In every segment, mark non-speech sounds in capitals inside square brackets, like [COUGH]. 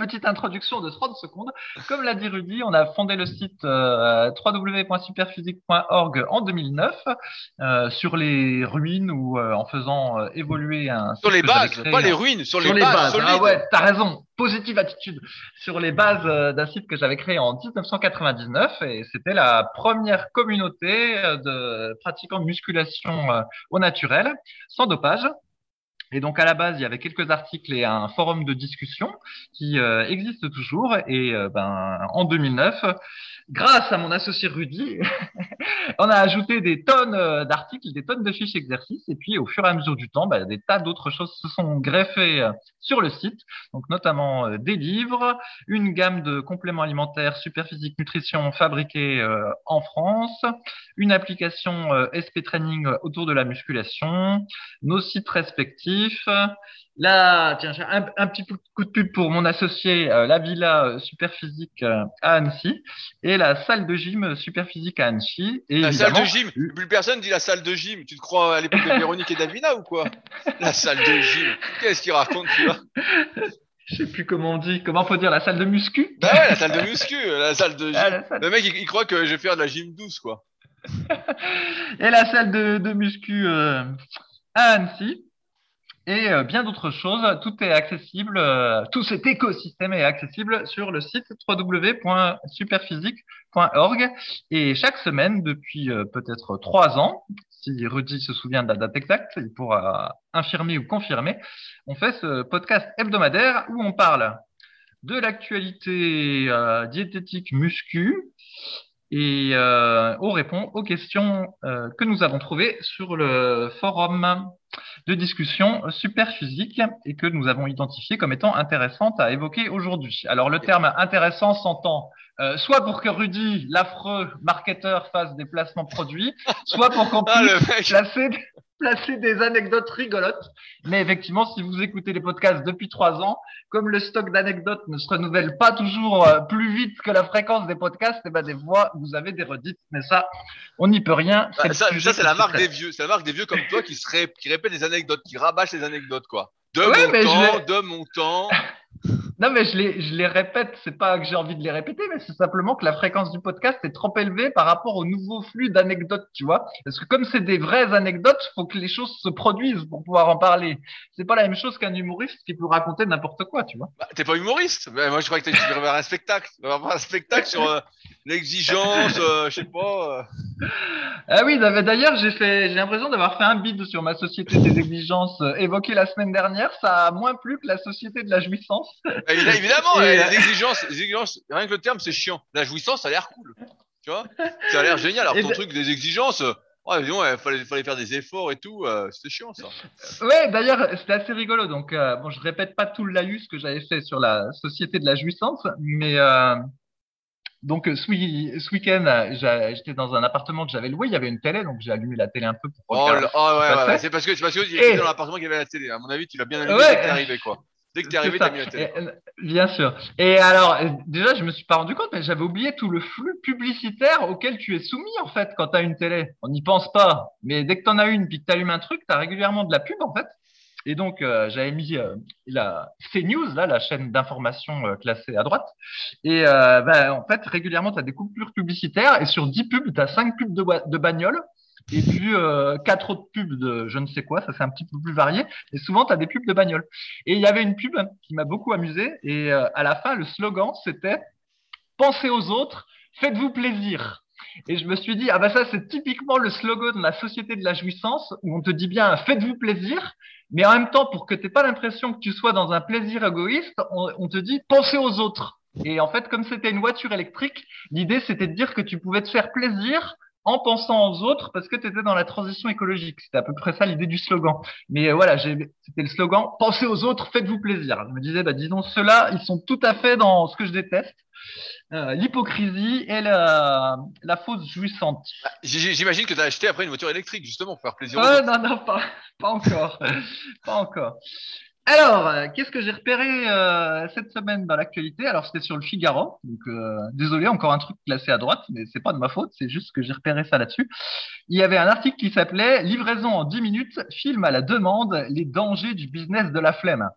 petite introduction de 30 secondes. Comme l'a dit Rudy, on a fondé le site euh, www.superphysique.org en 2009 euh, sur les ruines ou euh, en faisant euh, évoluer un. Sur les bases, pas les ruines, sur, les, bases. Ah ouais, t'as raison. Positive attitude sur les bases d'un site que j'avais créé en 1999 et c'était la première communauté de pratiquants de musculation au naturel sans dopage. Et donc à la base, il y avait quelques articles et un forum de discussion qui euh, existe toujours. Et euh, ben, en 2009, grâce à mon associé Rudy, [LAUGHS] on a ajouté des tonnes euh, d'articles, des tonnes de fiches exercices. Et puis au fur et à mesure du temps, ben, des tas d'autres choses se sont greffées sur le site. Donc notamment des livres, une gamme de compléments alimentaires Superphysique Nutrition fabriqués en France, une application SP Training autour de la musculation, nos sites respectifs Là, tiens, j'ai un, petit coup de pub pour mon associé, euh, la Villa euh, Superphysique euh, à Annecy et la salle de gym Superphysique à Annecy. Et la salle de gym Plus personne dit la salle de gym. Tu te crois à l'époque de Véronique et Davina ou quoi? La salle de gym. Qu'est-ce qu'il raconte, tu vois? Je sais plus comment on dit. Comment faut dire la salle de muscu? Bah ouais, la salle de muscu, la salle de ah, gym. Le mec, il, croit que je vais faire de la gym douce, quoi. [LAUGHS] et la salle de, de muscu à Annecy et euh, bien d'autres choses. Tout est accessible, euh, tout cet écosystème est accessible sur le site www.superphysique.org. Et chaque semaine, depuis euh, peut-être trois ans, si Rudy se souvient de la date exacte, il pourra infirmer ou confirmer, on fait ce podcast hebdomadaire où on parle de l'actualité diététique muscu, et euh, on répond aux questions euh, que nous avons trouvées sur le forum de discussion super physique et que nous avons identifié comme étant intéressantes à évoquer aujourd'hui. Alors le terme intéressant s'entend euh, soit pour que Rudy, l'affreux marketeur, fasse des placements produits, soit pour qu'on ah, puisse placer placer des anecdotes rigolotes. Mais effectivement, si vous écoutez les podcasts depuis trois ans, comme le stock d'anecdotes ne se renouvelle pas toujours euh, plus vite que la fréquence des podcasts, et eh ben des fois, vous avez des redites. Mais ça, on n'y peut rien. Bah, ça, c'est la marque des vieux. C'est la marque des vieux comme toi qui, serait, qui répètent des anecdotes, qui rabâchent les anecdotes, quoi. De mon temps, de mon temps. [LAUGHS] Non, mais je les, je les répète, c'est pas que j'ai envie de les répéter, mais c'est simplement que la fréquence du podcast est trop élevée par rapport au nouveau flux d'anecdotes, tu vois. Parce que comme c'est des vraies anecdotes, faut que les choses se produisent pour pouvoir en parler. C'est pas la même chose qu'un humoriste qui peut raconter n'importe quoi, tu vois. Bah, t'es pas humoriste. Mais moi, je crois que tu faire un spectacle. Un spectacle sur euh, l'exigence, euh, je sais pas. Euh. Ah oui, d'ailleurs, j'ai fait, j'ai l'impression d'avoir fait un bid sur ma société des exigences évoquée la semaine dernière. Ça a moins plu que la société de la jouissance. Évidemment, les, exigences, les exigences, rien que le terme, c'est chiant. La jouissance, ça a l'air cool. Tu vois? Ça a l'air génial. Alors, ton truc des exigences, oh, il fallait, fallait, faire des efforts et tout. Euh, c'était chiant, ça. Ouais, d'ailleurs, c'était assez rigolo. Donc, euh, bon, je répète pas tout le laïus que j'avais fait sur la société de la jouissance, mais euh, donc ce, week-end, j'étais dans un appartement que j'avais loué. Il y avait une télé, donc j'ai allumé la télé un peu pour. Oh, oh ouais, ouais, c'est parce que parce que étais dans l'appartement qui avait la télé. À mon avis, tu l'as bien allumé ouais. quand arrivé, quoi. Dès que tu es arrivé, tu mis la télé. Euh, bien sûr. Et alors, euh, déjà, je me suis pas rendu compte, mais j'avais oublié tout le flux publicitaire auquel tu es soumis, en fait, quand tu as une télé. On n'y pense pas. Mais dès que tu en as une, puis que tu allumes un truc, tu as régulièrement de la pub, en fait. Et donc, euh, j'avais mis la CNews, là, la chaîne d'information classée à droite. Et ben, en fait, régulièrement, tu as des coupures publicitaires. Et sur 10 pubs, tu as 5 pubs de, de bagnoles et puis euh, quatre autres pubs de je ne sais quoi, ça c'est un petit peu plus varié, et souvent tu as des pubs de bagnole. Et il y avait une pub qui m'a beaucoup amusé, et euh, à la fin, le slogan c'était Pensez aux autres, faites-vous plaisir. Et je me suis dit, ah bah ça c'est typiquement le slogan de la société de la jouissance, où on te dit bien faites-vous plaisir, mais en même temps, pour que tu n'aies pas l'impression que tu sois dans un plaisir égoïste, on te dit pensez aux autres. Et en fait, comme c'était une voiture électrique, l'idée c'était de dire que tu pouvais te faire plaisir en pensant aux autres parce que tu étais dans la transition écologique. C'était à peu près ça l'idée du slogan. Mais euh, voilà, c'était le slogan Pensez aux autres, faites-vous plaisir. Je me disais, bah, disons, ceux-là, ils sont tout à fait dans ce que je déteste. euh, l'hypocrisie et la, la fausse jouissante. Bah, J'imagine que tu as acheté après une voiture électrique, justement, pour faire plaisir aux Ouais, autres. non, non, pas, pas encore. [LAUGHS] pas encore. Alors, euh, qu'est-ce que j'ai repéré euh, cette semaine dans l'actualité? Alors, c'était sur le Figaro. Donc, euh, désolé, encore un truc classé à droite, mais c'est pas de ma faute, c'est juste que j'ai repéré ça là-dessus. Il y avait un article qui s'appelait Livraison en 10 minutes, film à la demande, les dangers du business de la flemme.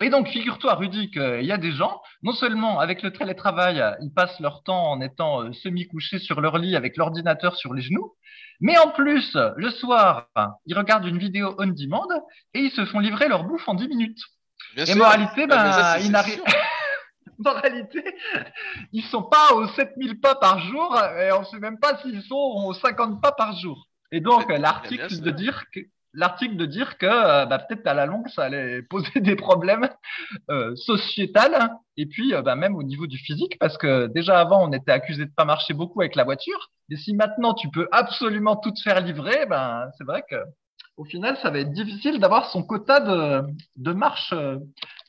Et donc, figure-toi, Rudy, qu'il y a des gens, non seulement avec le télétravail, ils passent leur temps en étant semi-couchés sur leur lit avec l'ordinateur sur les genoux, mais en plus, le soir, ils regardent une vidéo on demand et ils se font livrer leur bouffe en 10 minutes. Bien Et sûr. moralité, Ah, ben, ils n'arrivent. [LAUGHS] moralité, ils sont pas aux 7000 pas par jour et on sait même pas s'ils sont aux 50 pas par jour. Et donc, l'article de dire que l'article de dire que euh, bah, peut-être à la longue ça allait poser [LAUGHS] des problèmes euh, et puis euh, bah, même au niveau du physique parce que déjà avant on était accusé de pas marcher beaucoup avec la voiture et si maintenant tu peux absolument tout te faire livrer ben c'est vrai que au final ça va être difficile d'avoir son quota de, de marche euh,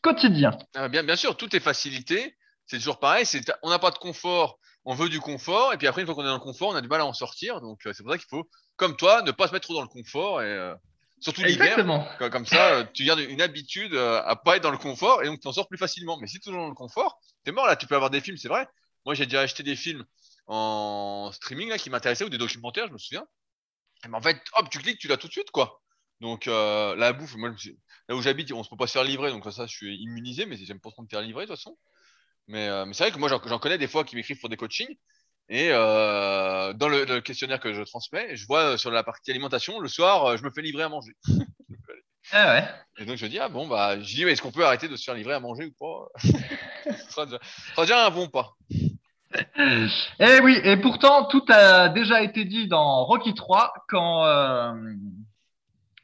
quotidien. Ah, bien, bien sûr, tout est facilité. C'est toujours pareil. On n'a pas de confort, on veut du confort. Et puis après, une fois qu'on est dans le confort, on a du mal à en sortir. Donc, c'est pour ça qu'il faut, comme toi, ne pas se mettre trop dans le confort. Et surtout l'hiver, comme, comme ça, euh, tu gardes une habitude euh, à pas être dans le confort et donc tu en sors plus facilement. Mais si tu es dans le confort, t'es mort là. Tu peux avoir des films, c'est vrai. Moi, j'ai déjà acheté des films en streaming là qui m'intéressaient ou des documentaires, je me souviens. Et ben, en fait, hop, tu cliques, tu l'as tout de suite, quoi. Donc, euh, la bouffe, moi, là où j'habite, on se peut pas se faire livrer, donc ça, je suis immunisé, mais j'aime pas trop me faire livrer de toute façon. Mais, euh, mais c'est vrai que moi, j'en j'en connais des fois qui m'écrivent pour des coachings. Et euh, dans le, le questionnaire que je transmets, je vois euh, sur la partie alimentation, le soir, euh, je me fais livrer à manger. [LAUGHS] Ah ouais. Et donc, je dis, ah bon, bah, je dis, est-ce qu'on peut arrêter de se faire livrer à manger ou pas? [LAUGHS] Ce sera déjà, ce sera déjà un bon pas. Eh oui, et pourtant, tout a déjà été dit dans Rocky 3 quand. Euh...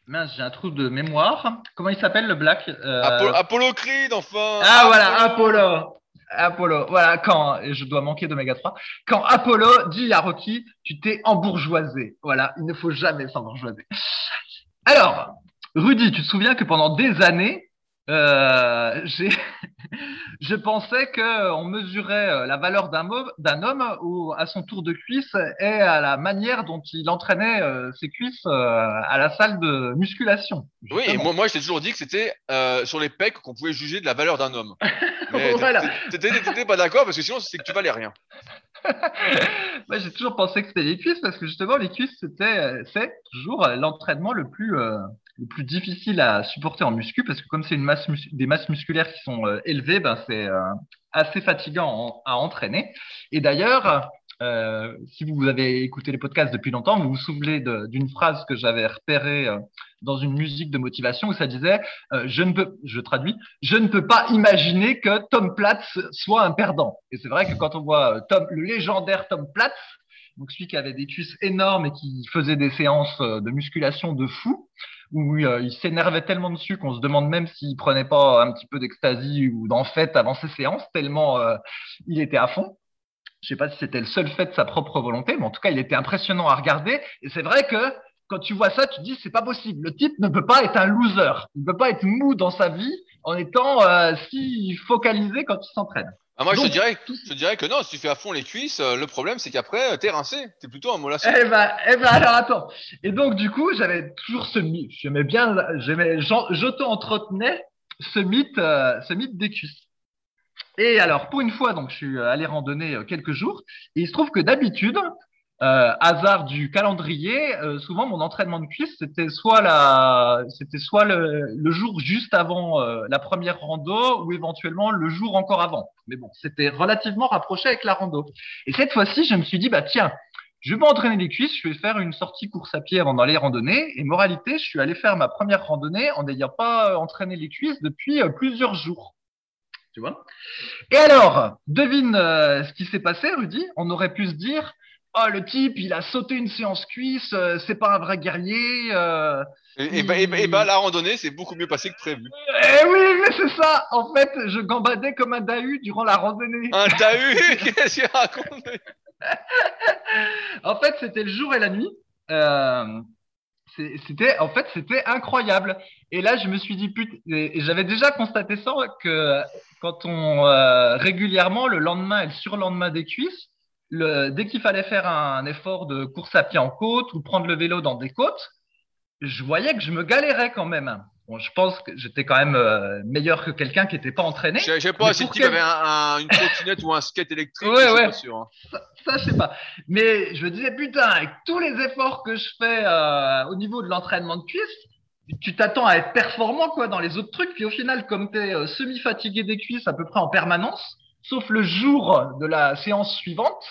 Mince, j'ai un trou de mémoire. Comment il s'appelle le Black Euh, Apollo, Apollo Creed, enfin Ah voilà, Apollo. Apollo. Voilà, quand je dois manquer d'oméga 3. Quand Apollo dit à Rocky, tu t'es embourgeoisé. Voilà, il ne faut jamais s'embourgeoiser. Alors, Rudy, tu te souviens que pendant des années, euh, j'ai, je pensais que on mesurait euh, la valeur d'un homme au, à son tour de cuisse et à la manière dont il entraînait euh, ses cuisses euh, à la salle de musculation. Oui, et moi, moi je t'ai toujours dit que c'était euh, sur les pecs qu'on pouvait juger de la valeur d'un homme. [LAUGHS] Mais Voilà. t'étais pas d'accord parce que sinon, c'est que tu valais rien. [LAUGHS] Moi, j'ai toujours pensé que c'était les cuisses parce que justement, les cuisses, c'était, euh, c'est toujours euh, l'entraînement le plus, euh, le plus difficile à supporter en muscu parce que comme c'est masse des masses musculaires qui sont euh, élevées, ben, c'est euh, assez fatigant à entraîner. Et d'ailleurs, euh, si vous avez écouté les podcasts depuis longtemps, vous vous souvenez d'une phrase que j'avais repérée dans une musique de motivation où ça disait je ne peux, je traduis, je ne peux pas imaginer que Tom Platz soit un perdant. Et c'est vrai que quand on voit Tom, le légendaire Tom Platz, donc celui qui avait des cuisses énormes et qui faisait des séances de musculation de fou, où euh, il s'énervait tellement dessus qu'on se demande même s'il prenait pas un petit peu d'ecstasy ou d'en fait avant ses séances, tellement euh, il était à fond. Je sais pas si c'était le seul fait de sa propre volonté, mais en tout cas, il était impressionnant à regarder. Et c'est vrai que quand tu vois ça, tu te dis c'est pas possible. Le type ne peut pas être un loser. Il ne peut pas être mou dans sa vie en étant euh, si focalisé quand il s'entraîne. Ah, moi, je, te dirais, je te dirais que non, si tu fais à fond les cuisses, euh, le problème, c'est qu'après, euh, t'es rincé. T'es plutôt un mollasson. Eh ben, eh ben alors attends. Et donc du coup, j'avais toujours ce mythe. J'aimais bien, j'aimais, j'auto-entretenais ce mythe, euh, ce mythe des cuisses. Et alors, pour une fois, donc, je suis allé randonner quelques jours, et il se trouve que d'habitude, euh, hasard du calendrier, euh, souvent mon entraînement de cuisse, c'était soit la, c'était soit le, le jour juste avant euh, la première rando, ou éventuellement le jour encore avant. Mais bon, c'était relativement rapproché avec la rando. Et cette fois-ci, je me suis dit, bah tiens, je vais m'entraîner les cuisses, je vais faire une sortie course à pied avant d'aller randonner. Et moralité, je suis allé faire ma première randonnée en n'ayant pas euh, entraîné les cuisses depuis euh, plusieurs jours. Tu vois? Et alors, devine euh, ce qui s'est passé, Rudy? On aurait pu se dire, oh le type, il a sauté une séance cuisse, euh, c'est pas un vrai guerrier. euh. Et, et, bah, et bah- et bah, la randonnée, c'est beaucoup mieux passé que prévu. Eh oui, mais c'est ça. En fait, je gambadais comme un dahu durant la randonnée. T'as [LAUGHS] eu Qu'est-ce qu'il raconte En fait, c'était le jour et la nuit. Euh, c'était en fait c'était incroyable. Et là, je me suis dit putain, j'avais déjà constaté ça que quand on euh, régulièrement le lendemain et le surlendemain des cuisses, le, dès qu'il fallait faire un, effort de course à pied en côte ou prendre le vélo dans des côtes, je voyais que je me galérais quand même. Bon, je pense que j'étais quand même euh, meilleur que quelqu'un qui n'était pas entraîné. Je sais pas si tu avais un, une trottinette ou un skate électrique. Ouais, ouais. Pas sûr, hein. ça, ça, je sais pas. Mais je me disais, putain, avec tous les efforts que je fais euh, au niveau de l'entraînement de cuisses, tu t'attends à être performant quoi dans les autres trucs. Puis au final, comme tu es euh, semi-fatigué des cuisses à peu près en permanence, sauf le jour de la séance suivante,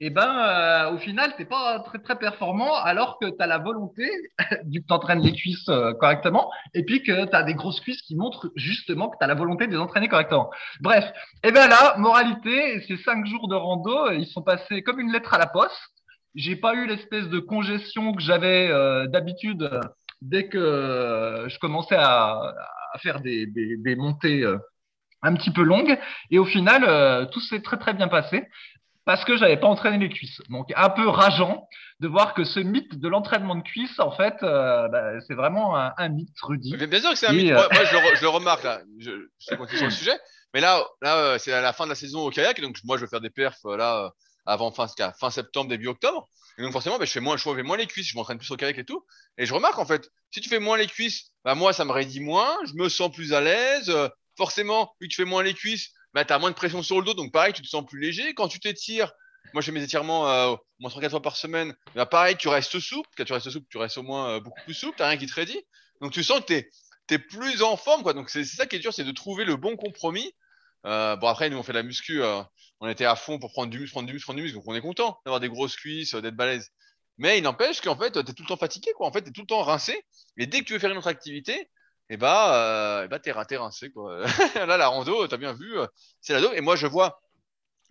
eh ben euh, au final t'es pas très performant alors que tu as la volonté [LAUGHS] du que t'entraînes les cuisses euh, correctement et puis que tu as des grosses cuisses qui montrent justement que tu as la volonté de les entraîner correctement. Bref, et eh ben là, moralité, ces cinq jours de rando, ils sont passés comme une lettre à la poste. J'ai pas eu l'espèce de congestion que j'avais euh, d'habitude dès que je commençais à, faire des montées un petit peu longues. Et au final, tout s'est très très bien passé parce que j'avais pas entraîné les cuisses. Donc un peu rageant de voir que ce mythe de l'entraînement de cuisses, en fait, euh, bah, c'est vraiment un, mythe, Rudy. Mais bien sûr que c'est un mythe. Moi, je, le, remarque là. Je, je continue sur le sujet. Mais là, là, euh, c'est à la fin de la saison au kayak, et donc moi, je vais faire des perfs euh, là avant fin, fin septembre, début octobre. Et donc forcément, bah, je fais moins, je fais moins les cuisses, je m'entraîne plus au kayak et tout. Et je remarque en fait, si tu fais moins les cuisses, bah moi, ça me raidit moins, je me sens plus à l'aise. Forcément, vu que tu fais moins les cuisses, bah, tu as moins de pression sur le dos, donc pareil, tu te sens plus léger. Quand tu t'étires, moi je fais mes étirements euh, moins 3-4 fois par semaine, bah, pareil, tu restes souple. Quand tu restes souple, tu restes au moins euh, beaucoup plus souple, tu rien qui te raidit. Donc tu sens que tu es, plus en forme. quoi. Donc c'est ça qui est dur, c'est de trouver le bon compromis. Euh, bon après, nous on fait de la muscu, euh, on était à fond pour prendre du muscle, prendre du muscle, prendre du muscle, donc on est content d'avoir des grosses cuisses, d'être balèze. Mais il n'empêche qu'en fait, tu es tout le temps fatigué, quoi. En fait, tu es tout le temps rincé. Et dès que tu veux faire une autre activité, et bah, euh, bah t'es raté rincé quoi. [LAUGHS] Là la rando, t'as bien vu, euh, c'est la dos. Et moi je vois,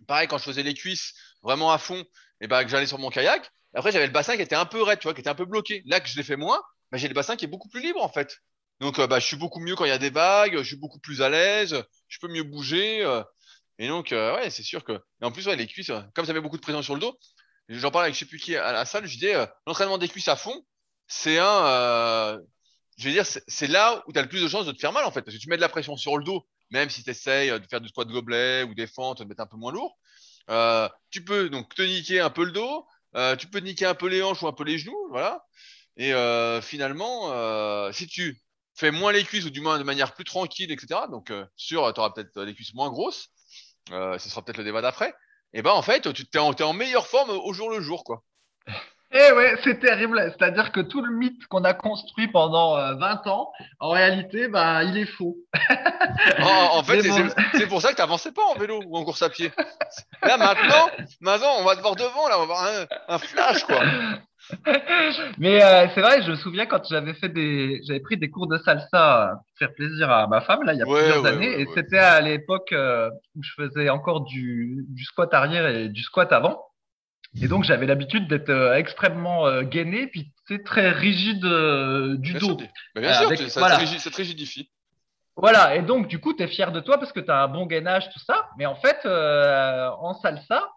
pareil quand je faisais les cuisses vraiment à fond, et eh bah que j'allais sur mon kayak. Après j'avais le bassin qui était un peu raide, tu vois, qui était un peu bloqué. Là que je l'ai fait moins, bah, j'ai le bassin qui est beaucoup plus libre en fait. Donc euh, bah je suis beaucoup mieux quand il y a des vagues, je suis beaucoup plus à l'aise, je peux mieux bouger. et donc ouais c'est sûr que. Et en plus ouais les cuisses, comme ça avait beaucoup de pression sur le dos, j'en parlais avec je sais plus qui à la salle, je disais l'entraînement des cuisses à fond, c'est un je veux dire, c'est là où tu as le plus de chances de te faire mal, en fait. Parce que tu mets de la pression sur le dos, même si tu essayes de faire du squat de gobelet ou des fentes, de mettre un peu moins lourd. Euh, tu peux donc te niquer un peu le dos, euh, tu peux te niquer un peu les hanches ou un peu les genoux, voilà. Et euh, finalement, euh, si tu fais moins les cuisses ou du moins de manière plus tranquille, etc. Donc, euh, sûr, tu peut-être les cuisses moins grosses. ce sera peut-être le débat d'après. Et ben en fait, tu en, es en meilleure forme au jour le jour, quoi. Eh ouais, c'est terrible. C'est-à-dire que tout le mythe qu'on a construit pendant 20 euh, ans, en réalité, bah, il est faux. [LAUGHS] en, fait, c'est pour ça que tu n'avançais pas en vélo ou en course à pied. Là, maintenant, maintenant on va te voir devant, là, on va voir un, flash, quoi. [LAUGHS] Mais euh, c'est vrai, je me souviens quand j'avais fait des, j'avais pris des cours de salsa pour faire plaisir à ma femme là, il y a plusieurs années, et c'était à l'époque euh, où je faisais encore du, du squat arrière et du squat avant. Et donc j'avais l'habitude d'être euh, extrêmement euh, gainé, puis c'est très rigide euh, du dos. bien sûr, ça, te rigidifie. Voilà, et donc du coup, tu es fier de toi parce que tu as un bon gainage, tout ça. Mais en fait, en salsa,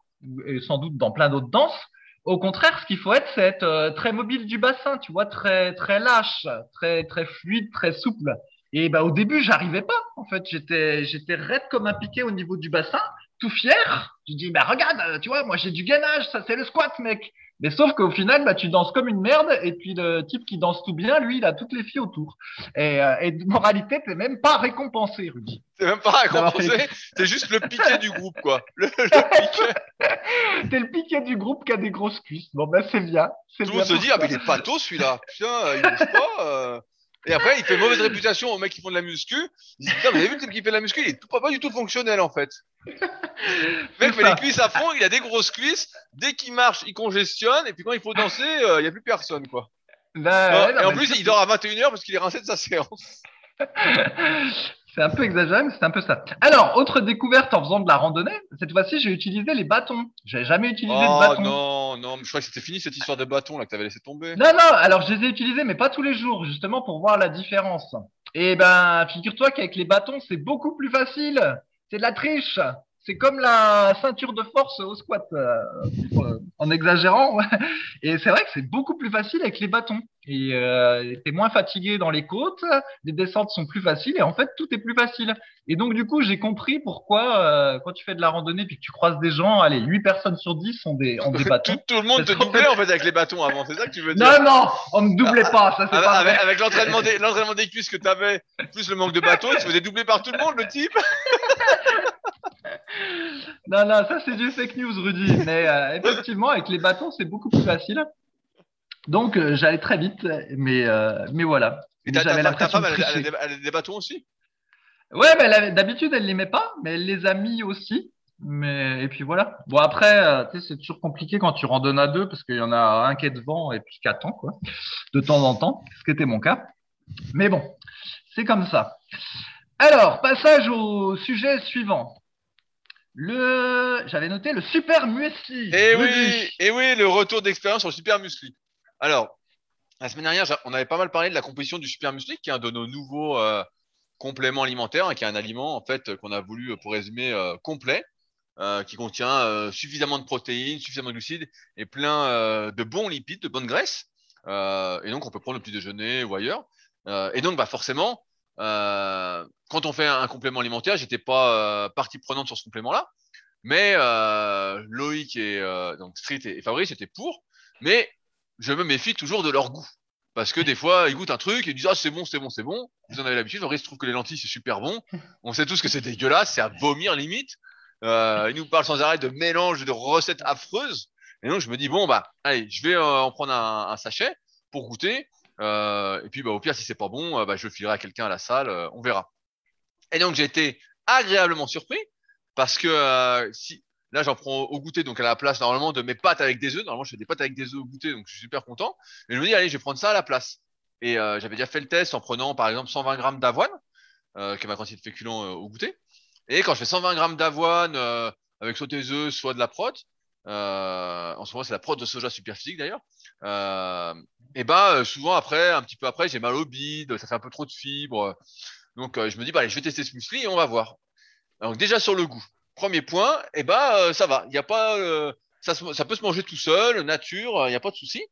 et sans doute dans plein d'autres danses, au contraire, ce qu'il faut être, c'est être très mobile du bassin, tu vois, très très lâche, très très fluide, très souple. Et bah au début, j'arrivais pas. En fait, j'étais j'étais raide comme un piqué au niveau du bassin, tout fier. Je dis bah regarde, tu vois, moi j'ai du gainage, ça c'est le squat, mec. Mais sauf qu'au final, bah tu danses comme une merde. Et puis le type qui danse tout bien, lui, il a toutes les filles autour. Et, euh, et moralité, t'es même pas récompensé, Rudy. T'es même pas récompensé. T'es juste le piqué du groupe, quoi. Le, piqué. [LAUGHS] t'es le piqué du groupe qui a des grosses cuisses. Bon ben c'est bien. Tout le monde se dit ah mais il est pato celui-là. Putain, il bouge pas. Euh... Et après, il fait mauvaise réputation aux mecs qui font de la muscu. Ils disent, putain, vous avez vu le type qui fait de la muscu, il est pas, pas du tout fonctionnel, en fait. Le [LAUGHS] mec fait les cuisses à fond, il a des grosses cuisses. Dès qu'il marche, il congestionne. Et puis quand il faut danser, euh, il n'y a plus personne, quoi. Bah, et en plus, il dort à 21h parce qu'il est rincé de sa séance. [LAUGHS] C'est un peu exagéré, mais c'est un peu ça. Alors, autre découverte en faisant de la randonnée, cette fois-ci, j'ai utilisé les bâtons. J'avais jamais utilisé de oh, bâtons. non, non, je crois que c'était fini cette histoire de bâtons là que t'avais laissé tomber. Non, non, alors je les ai utilisés, mais pas tous les jours, justement pour voir la différence. Et ben, figure-toi qu'avec les bâtons, c'est beaucoup plus facile. C'est de la triche. C'est comme la ceinture de force au squat, euh, en exagérant. Et c'est vrai que c'est beaucoup plus facile avec les bâtons. Et euh, t'es moins fatigué dans les côtes, les descentes sont plus faciles et en fait tout est plus facile. Et donc du coup j'ai compris pourquoi euh, quand tu fais de la randonnée puis que tu croises des gens, allez 8 personnes sur 10 sont des ont des bâtons. tout, le monde te doublait en fait avec les bâtons avant, c'est ça que tu veux dire? Non non, on ne doublait pas, ça c'est avec, pas avec, avec l'entraînement des des cuisses que tu avais, plus le manque de bâtons, il se faisait doubler par tout le monde le type? [LAUGHS] non, non, ça c'est du fake news, Rudy. Mais euh, effectivement, avec les bâtons, c'est beaucoup plus facile. Donc, euh, j'allais très vite, mais, euh, mais voilà. Et ta, ta, ta femme, elle, a des- elle a des bâtons aussi? Ouais, mais d'habitude, elle les met pas, mais elle les a mis aussi. Mais, et puis voilà. Bon, après, c'est toujours compliqué quand tu randonnes à deux parce qu'il y en a un qui est devant et puis qui attend, quoi, de temps en temps, ce qui était mon cas. Mais bon, c'est comme ça. Alors, passage au sujet suivant. Le, j'avais noté le super muesli. Et Rudy. oui, et oui, le retour d'expérience sur le Super Musli. Alors, la semaine dernière, on avait pas mal parlé de la composition du Super Musli, qui est un de nos nouveaux euh, compléments alimentaires, hein, qui est un aliment en fait qu'on a voulu, euh, pour résumer, euh, complet, euh, qui contient euh, suffisamment de protéines, suffisamment de glucides et plein euh, de bons lipides, de bonnes graisses. Euh, et donc, on peut prendre le petit déjeuner ou ailleurs. Euh, et donc, bah forcément, euh, quand on fait un complément alimentaire, j'étais pas euh, partie prenante sur ce complément-là. Mais euh, Loïc et euh, donc Street et, Fabrice étaient pour, mais je me méfie toujours de leur goût. Parce que des fois, ils goûtent un truc et ils disent Ah, c'est bon, c'est bon, c'est bon. Vous en avez l'habitude. Fabrice trouve que les lentilles, c'est super bon. On sait tous que c'est dégueulasse, c'est à vomir limite. Euh, il nous parle sans arrêt de mélange de recettes affreuses. Et donc, je me dis Bon, bah, allez, je vais euh, en prendre un sachet pour goûter. Euh, et puis, bah, au pire, si c'est pas bon, euh, bah, je le filerai à quelqu'un à la salle, euh, on verra. Et donc, j'ai été agréablement surpris parce que si là j'en prends au goûter donc à la place normalement de mes pâtes avec des œufs. Normalement je fais des pâtes avec des œufs au goûter donc je suis super content. Et je me dis allez je vais prendre ça à la place. Et j'avais déjà fait le test en prenant par exemple 120 grammes d'avoine qui est ma quantité de féculents au goûter. Et quand je fais 120 grammes d'avoine avec soit des œufs soit de la prot euh, en ce moment c'est la prot de soja super physique d'ailleurs euh, et ben euh, souvent après un petit peu après j'ai mal au bide ça fait un peu trop de fibres donc je me dis bah allez je vais tester ce muesli et on va voir donc déjà sur le goût, premier point, ben euh, ça va. Il a pas, ça, ça peut se manger tout seul, nature, il n'y a pas de souci.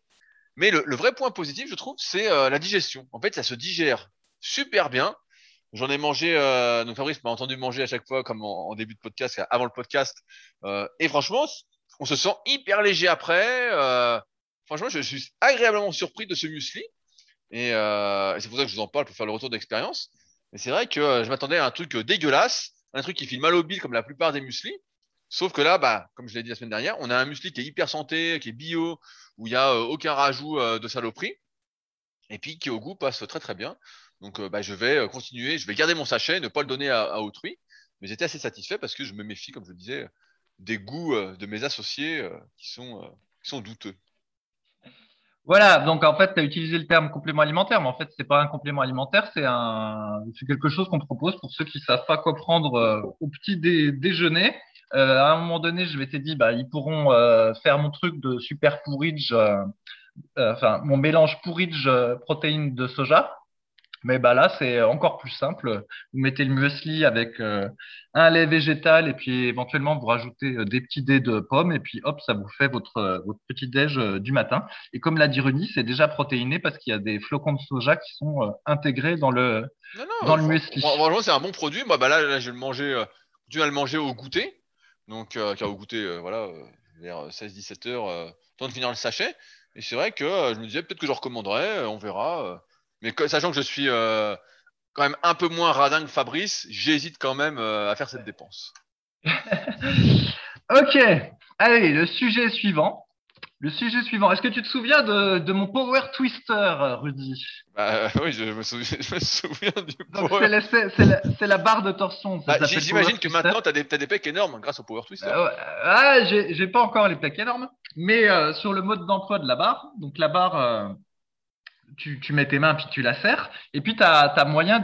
Mais le, vrai point positif, je trouve, c'est la digestion. En fait, ça se digère super bien. J'en ai mangé, euh, donc Fabrice m'a entendu manger à chaque fois, comme en, début de podcast, avant le podcast. Et franchement, on se sent hyper léger après. Euh, franchement, je suis agréablement surpris de ce muesli. Et, euh, et c'est pour ça que je vous en parle pour faire le retour d'expérience. Mais c'est vrai que euh, je m'attendais à un truc dégueulasse, un truc qui file mal au bile comme la plupart des mueslis. Sauf que là, bah, comme je l'ai dit la semaine dernière, on a un muesli qui est hyper santé, qui est bio, où il y a aucun rajout de saloperie, et puis qui au goût passe très très bien. Donc, bah, je vais continuer, je vais garder mon sachet, ne pas le donner à, à autrui. Mais j'étais assez satisfait parce que je me méfie, comme je le disais, des goûts euh, de mes associés euh, qui sont euh, qui sont douteux. Voilà, donc en fait, tu as utilisé le terme complément alimentaire, mais en fait, c'est pas un complément alimentaire, c'est un, quelque chose qu'on propose pour ceux qui savent pas quoi prendre au petit dé- déjeuner. À un moment donné, je m'étais dit, bah, ils pourront faire mon truc de super porridge, euh, enfin, mon mélange porridge euh, protéines de soja. Mais bah là, c'est encore plus simple. Vous mettez le muesli avec euh, un lait végétal et puis éventuellement vous rajoutez euh, des petits dés de pommes et puis hop, ça vous fait votre, euh, votre petit déj du matin. Et comme l'a dit Rudy, c'est déjà protéiné parce qu'il y a des flocons de soja qui sont euh, intégrés dans le. Non, non, Dans le muesli. fran- Franchement, c'est un bon produit. Moi, bah là, là, je vais le manger, euh, le manger au goûter. Donc, car au goûter, voilà, vers 16-17 heures, temps de finir le sachet. Et c'est vrai que je me disais peut-être que je recommanderais, on verra. Mais que- sachant que je suis euh, quand même un peu moins radin que Fabrice, j'hésite quand même euh, à faire cette dépense. [LAUGHS] Ok, allez, le sujet suivant. Le sujet suivant. Est-ce que tu te souviens de, de mon Power Twister, Rudy? Bah, euh, oui, je me souviens, [LAUGHS] je me souviens du Donc power. c'est la, c'est- la, barre de torsion. Bah, J'imagine que Twister. maintenant, tu as des, pecs énormes grâce au Power Twister. Euh, ouais, ah, j'ai pas encore les plaques énormes, mais euh, sur le mode d'emploi de la barre, donc la barre, tu, mets tes mains puis tu la serres, et puis tu as, moyen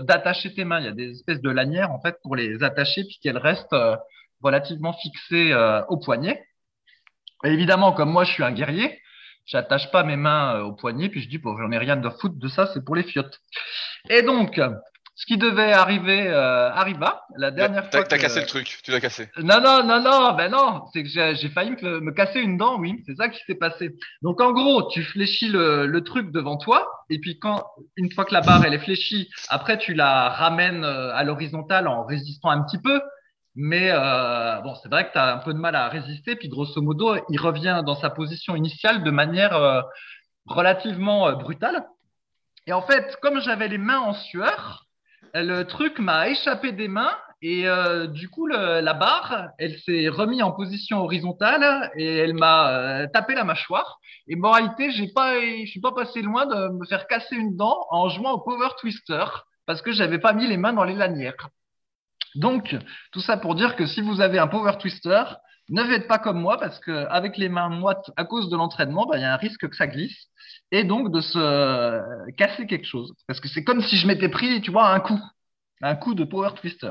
d'attacher tes mains. Il y a des espèces de lanières en fait pour les attacher puis qu'elles restent euh, relativement fixées euh, au poignet. Et évidemment, comme moi je suis un guerrier, j'attache pas mes mains euh, au poignet puis je dis bon j'en ai rien de foutre de ça, c'est pour les fiottes. Et donc Ce qui devait arriver euh, arriva. La dernière fois. t'as que- cassé le truc, tu l'as cassé. Non, non, non, non, ben non, c'est que j'ai failli me, me casser une dent, oui, c'est ça qui s'est passé. Donc en gros, tu fléchis le, le truc devant toi, et puis quand une fois que la barre elle est fléchie, après tu la ramènes euh, à l'horizontale en résistant un petit peu. Mais euh, bon, c'est vrai que tu as un peu de mal à résister, puis grosso modo, il revient dans sa position initiale de manière euh, relativement euh, brutale. Et en fait, comme j'avais les mains en sueur, le truc m'a échappé des mains et euh, du coup, la barre, elle s'est remise en position horizontale et elle m'a euh, tapé la mâchoire. Et moralité, j'ai pas, je suis pas passé loin de me faire casser une dent en jouant au Power Twister parce que j'avais pas mis les mains dans les lanières. Donc, tout ça pour dire que si vous avez un Power Twister, ne faites pas comme moi parce que avec les mains moites à cause de l'entraînement, bah, il y a un risque que ça glisse et donc de se casser quelque chose. Parce que c'est comme si je m'étais pris, tu vois, un coup, un coup de Power Twister.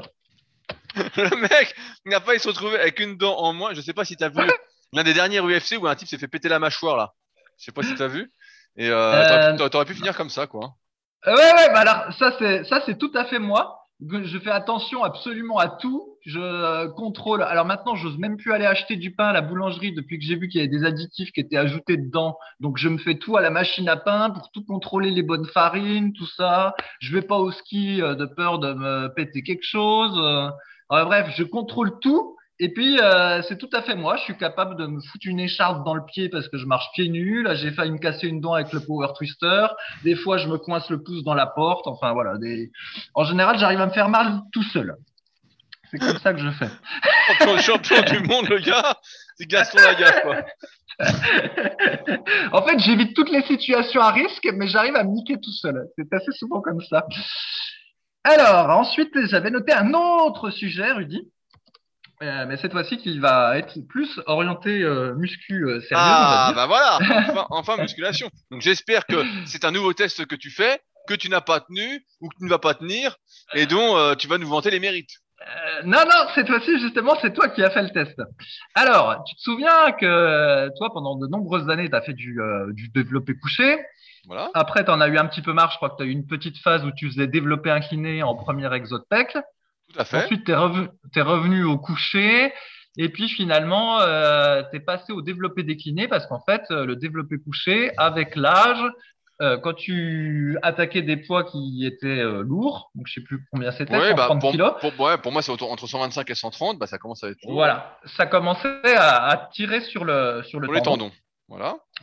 [LAUGHS] Le mec n'a pas se retrouver avec une dent en moins. Je sais pas si t'as vu [LAUGHS] l'un des derniers UFC où un type s'est fait péter la mâchoire là. Je sais pas si t'as vu. Et euh, Euh, t'aurais pu- pu finir comme ça quoi. Ouais, ouais, bah alors ça c'est ça c'est tout à fait moi. Je fais attention absolument à tout. Je contrôle. Alors maintenant, j'ose même plus aller acheter du pain à la boulangerie depuis que j'ai vu qu'il y avait des additifs qui étaient ajoutés dedans. Donc je me fais tout à la machine à pain pour tout contrôler les bonnes farines, tout ça. Je vais pas au ski euh, de peur de me péter quelque chose. Euh, bref, je contrôle tout. Et puis, euh, c'est tout à fait moi. Je suis capable de me foutre une écharpe dans le pied parce que je marche pieds nus. Là, j'ai failli me casser une dent avec le power twister. Des fois, je me coince le pouce dans la porte. Enfin, voilà. Des... En général, j'arrive à me faire mal tout seul. C'est comme ça que je fais. Champion, champion du monde le gars. C'est Gaston Lagaffe quoi. [LAUGHS] en fait, j'évite toutes les situations à risque, mais j'arrive à me niquer tout seul. C'est assez souvent comme ça. Alors, ensuite, j'avais noté un autre sujet, Rudy. Euh, mais cette fois-ci, qui va être plus orienté euh, muscu euh, sérieux, on va Ah dire. bah voilà. [LAUGHS] Enfin, enfin musculation. Donc j'espère que c'est un nouveau test que tu fais, que tu n'as pas tenu ou que tu ne vas pas tenir et dont euh, tu vas nous vanter les mérites. Euh, non, non, cette fois-ci, justement, c'est toi qui as fait le test. Alors, tu te souviens que toi, pendant de nombreuses années, tu as fait du, du développé couché. Voilà. Après, tu en as eu un petit peu marre. Je crois que tu as eu une petite phase où tu faisais développé incliné en premier exo de pec. Tout à fait. Ensuite, tu es, revenu au couché. Et puis finalement, euh, tu es passé au développé décliné parce qu'en fait, euh, le développé couché, avec l'âge, euh, quand tu attaquais des poids qui étaient euh, lourds, donc je sais plus combien c'était, Ouais, bah, 130 pour, kilos, pour, ouais, pour moi, c'est entre 125 et 130, bah, ça commence à être lourd. voilà, ça commençait à, à tirer sur le, sur le Pour les tendon. tendons.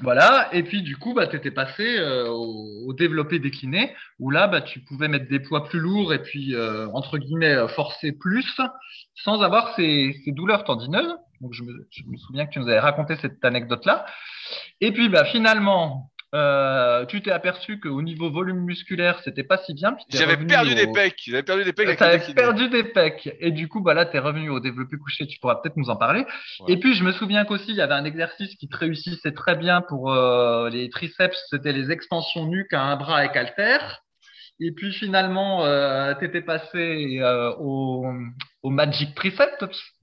Voilà. Et puis du coup, bah, tu étais passé euh, au, développé décliné, où là, bah, tu pouvais mettre des poids plus lourds et puis, euh, entre guillemets, euh, forcer plus, sans avoir ces, douleurs tendineuses. Donc, je me, je me souviens que tu nous avais raconté cette anecdote-là. Et puis, bah, finalement, euh, tu t'es aperçu qu'au niveau volume musculaire, c'était pas si bien. J'avais perdu au- des pecs. J'avais perdu des pecs T'avais perdu des pecs. Et du coup, bah là, t'es revenu au développé couché. Tu pourras peut-être nous en parler. Et puis, je me souviens qu'aussi, il y avait un exercice qui te réussissait très bien pour euh, les triceps. C'était les extensions nuque à un bras avec halter. Et puis, finalement, euh, t'étais passé euh, au, au magic tricep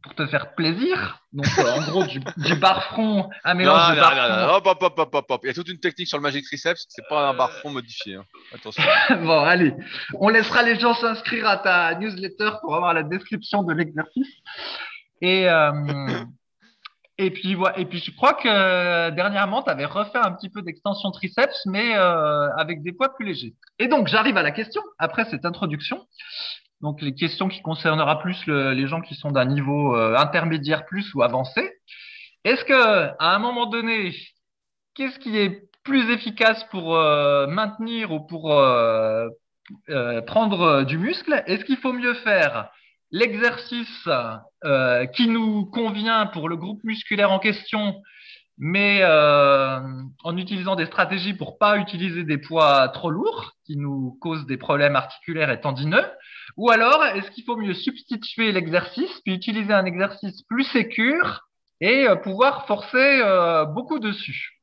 pour te faire plaisir. Donc, euh, en gros, du, du bar front, un mélange non, de non, non, hop, hop, hop, hop, hop. Il y a toute une technique sur le Magic Triceps. C'est pas un bar front modifié. hein. Attention. [LAUGHS] bon, allez, on laissera les gens s'inscrire à ta newsletter pour avoir la description de l'exercice. Et, euh, et, puis, et puis, je crois que euh, dernièrement, tu avais refait un petit peu d'extension triceps, mais euh, avec des poids plus légers. Et donc, j'arrive à la question, après cette introduction. Donc, les questions qui concernera plus le- les gens qui sont d'un niveau euh, intermédiaire plus ou avancé. Est-ce que, à un moment donné, qu'est-ce qui est plus efficace pour maintenir ou pour prendre du muscle? Est-ce qu'il faut mieux faire l'exercice euh, qui nous convient pour le groupe musculaire en question, mais euh, en utilisant des stratégies pour pas utiliser des poids trop lourds qui nous causent des problèmes articulaires et tendineux Ou alors, est-ce qu'il faut mieux substituer l'exercice puis utiliser un exercice plus sécure et euh, pouvoir forcer euh, beaucoup dessus?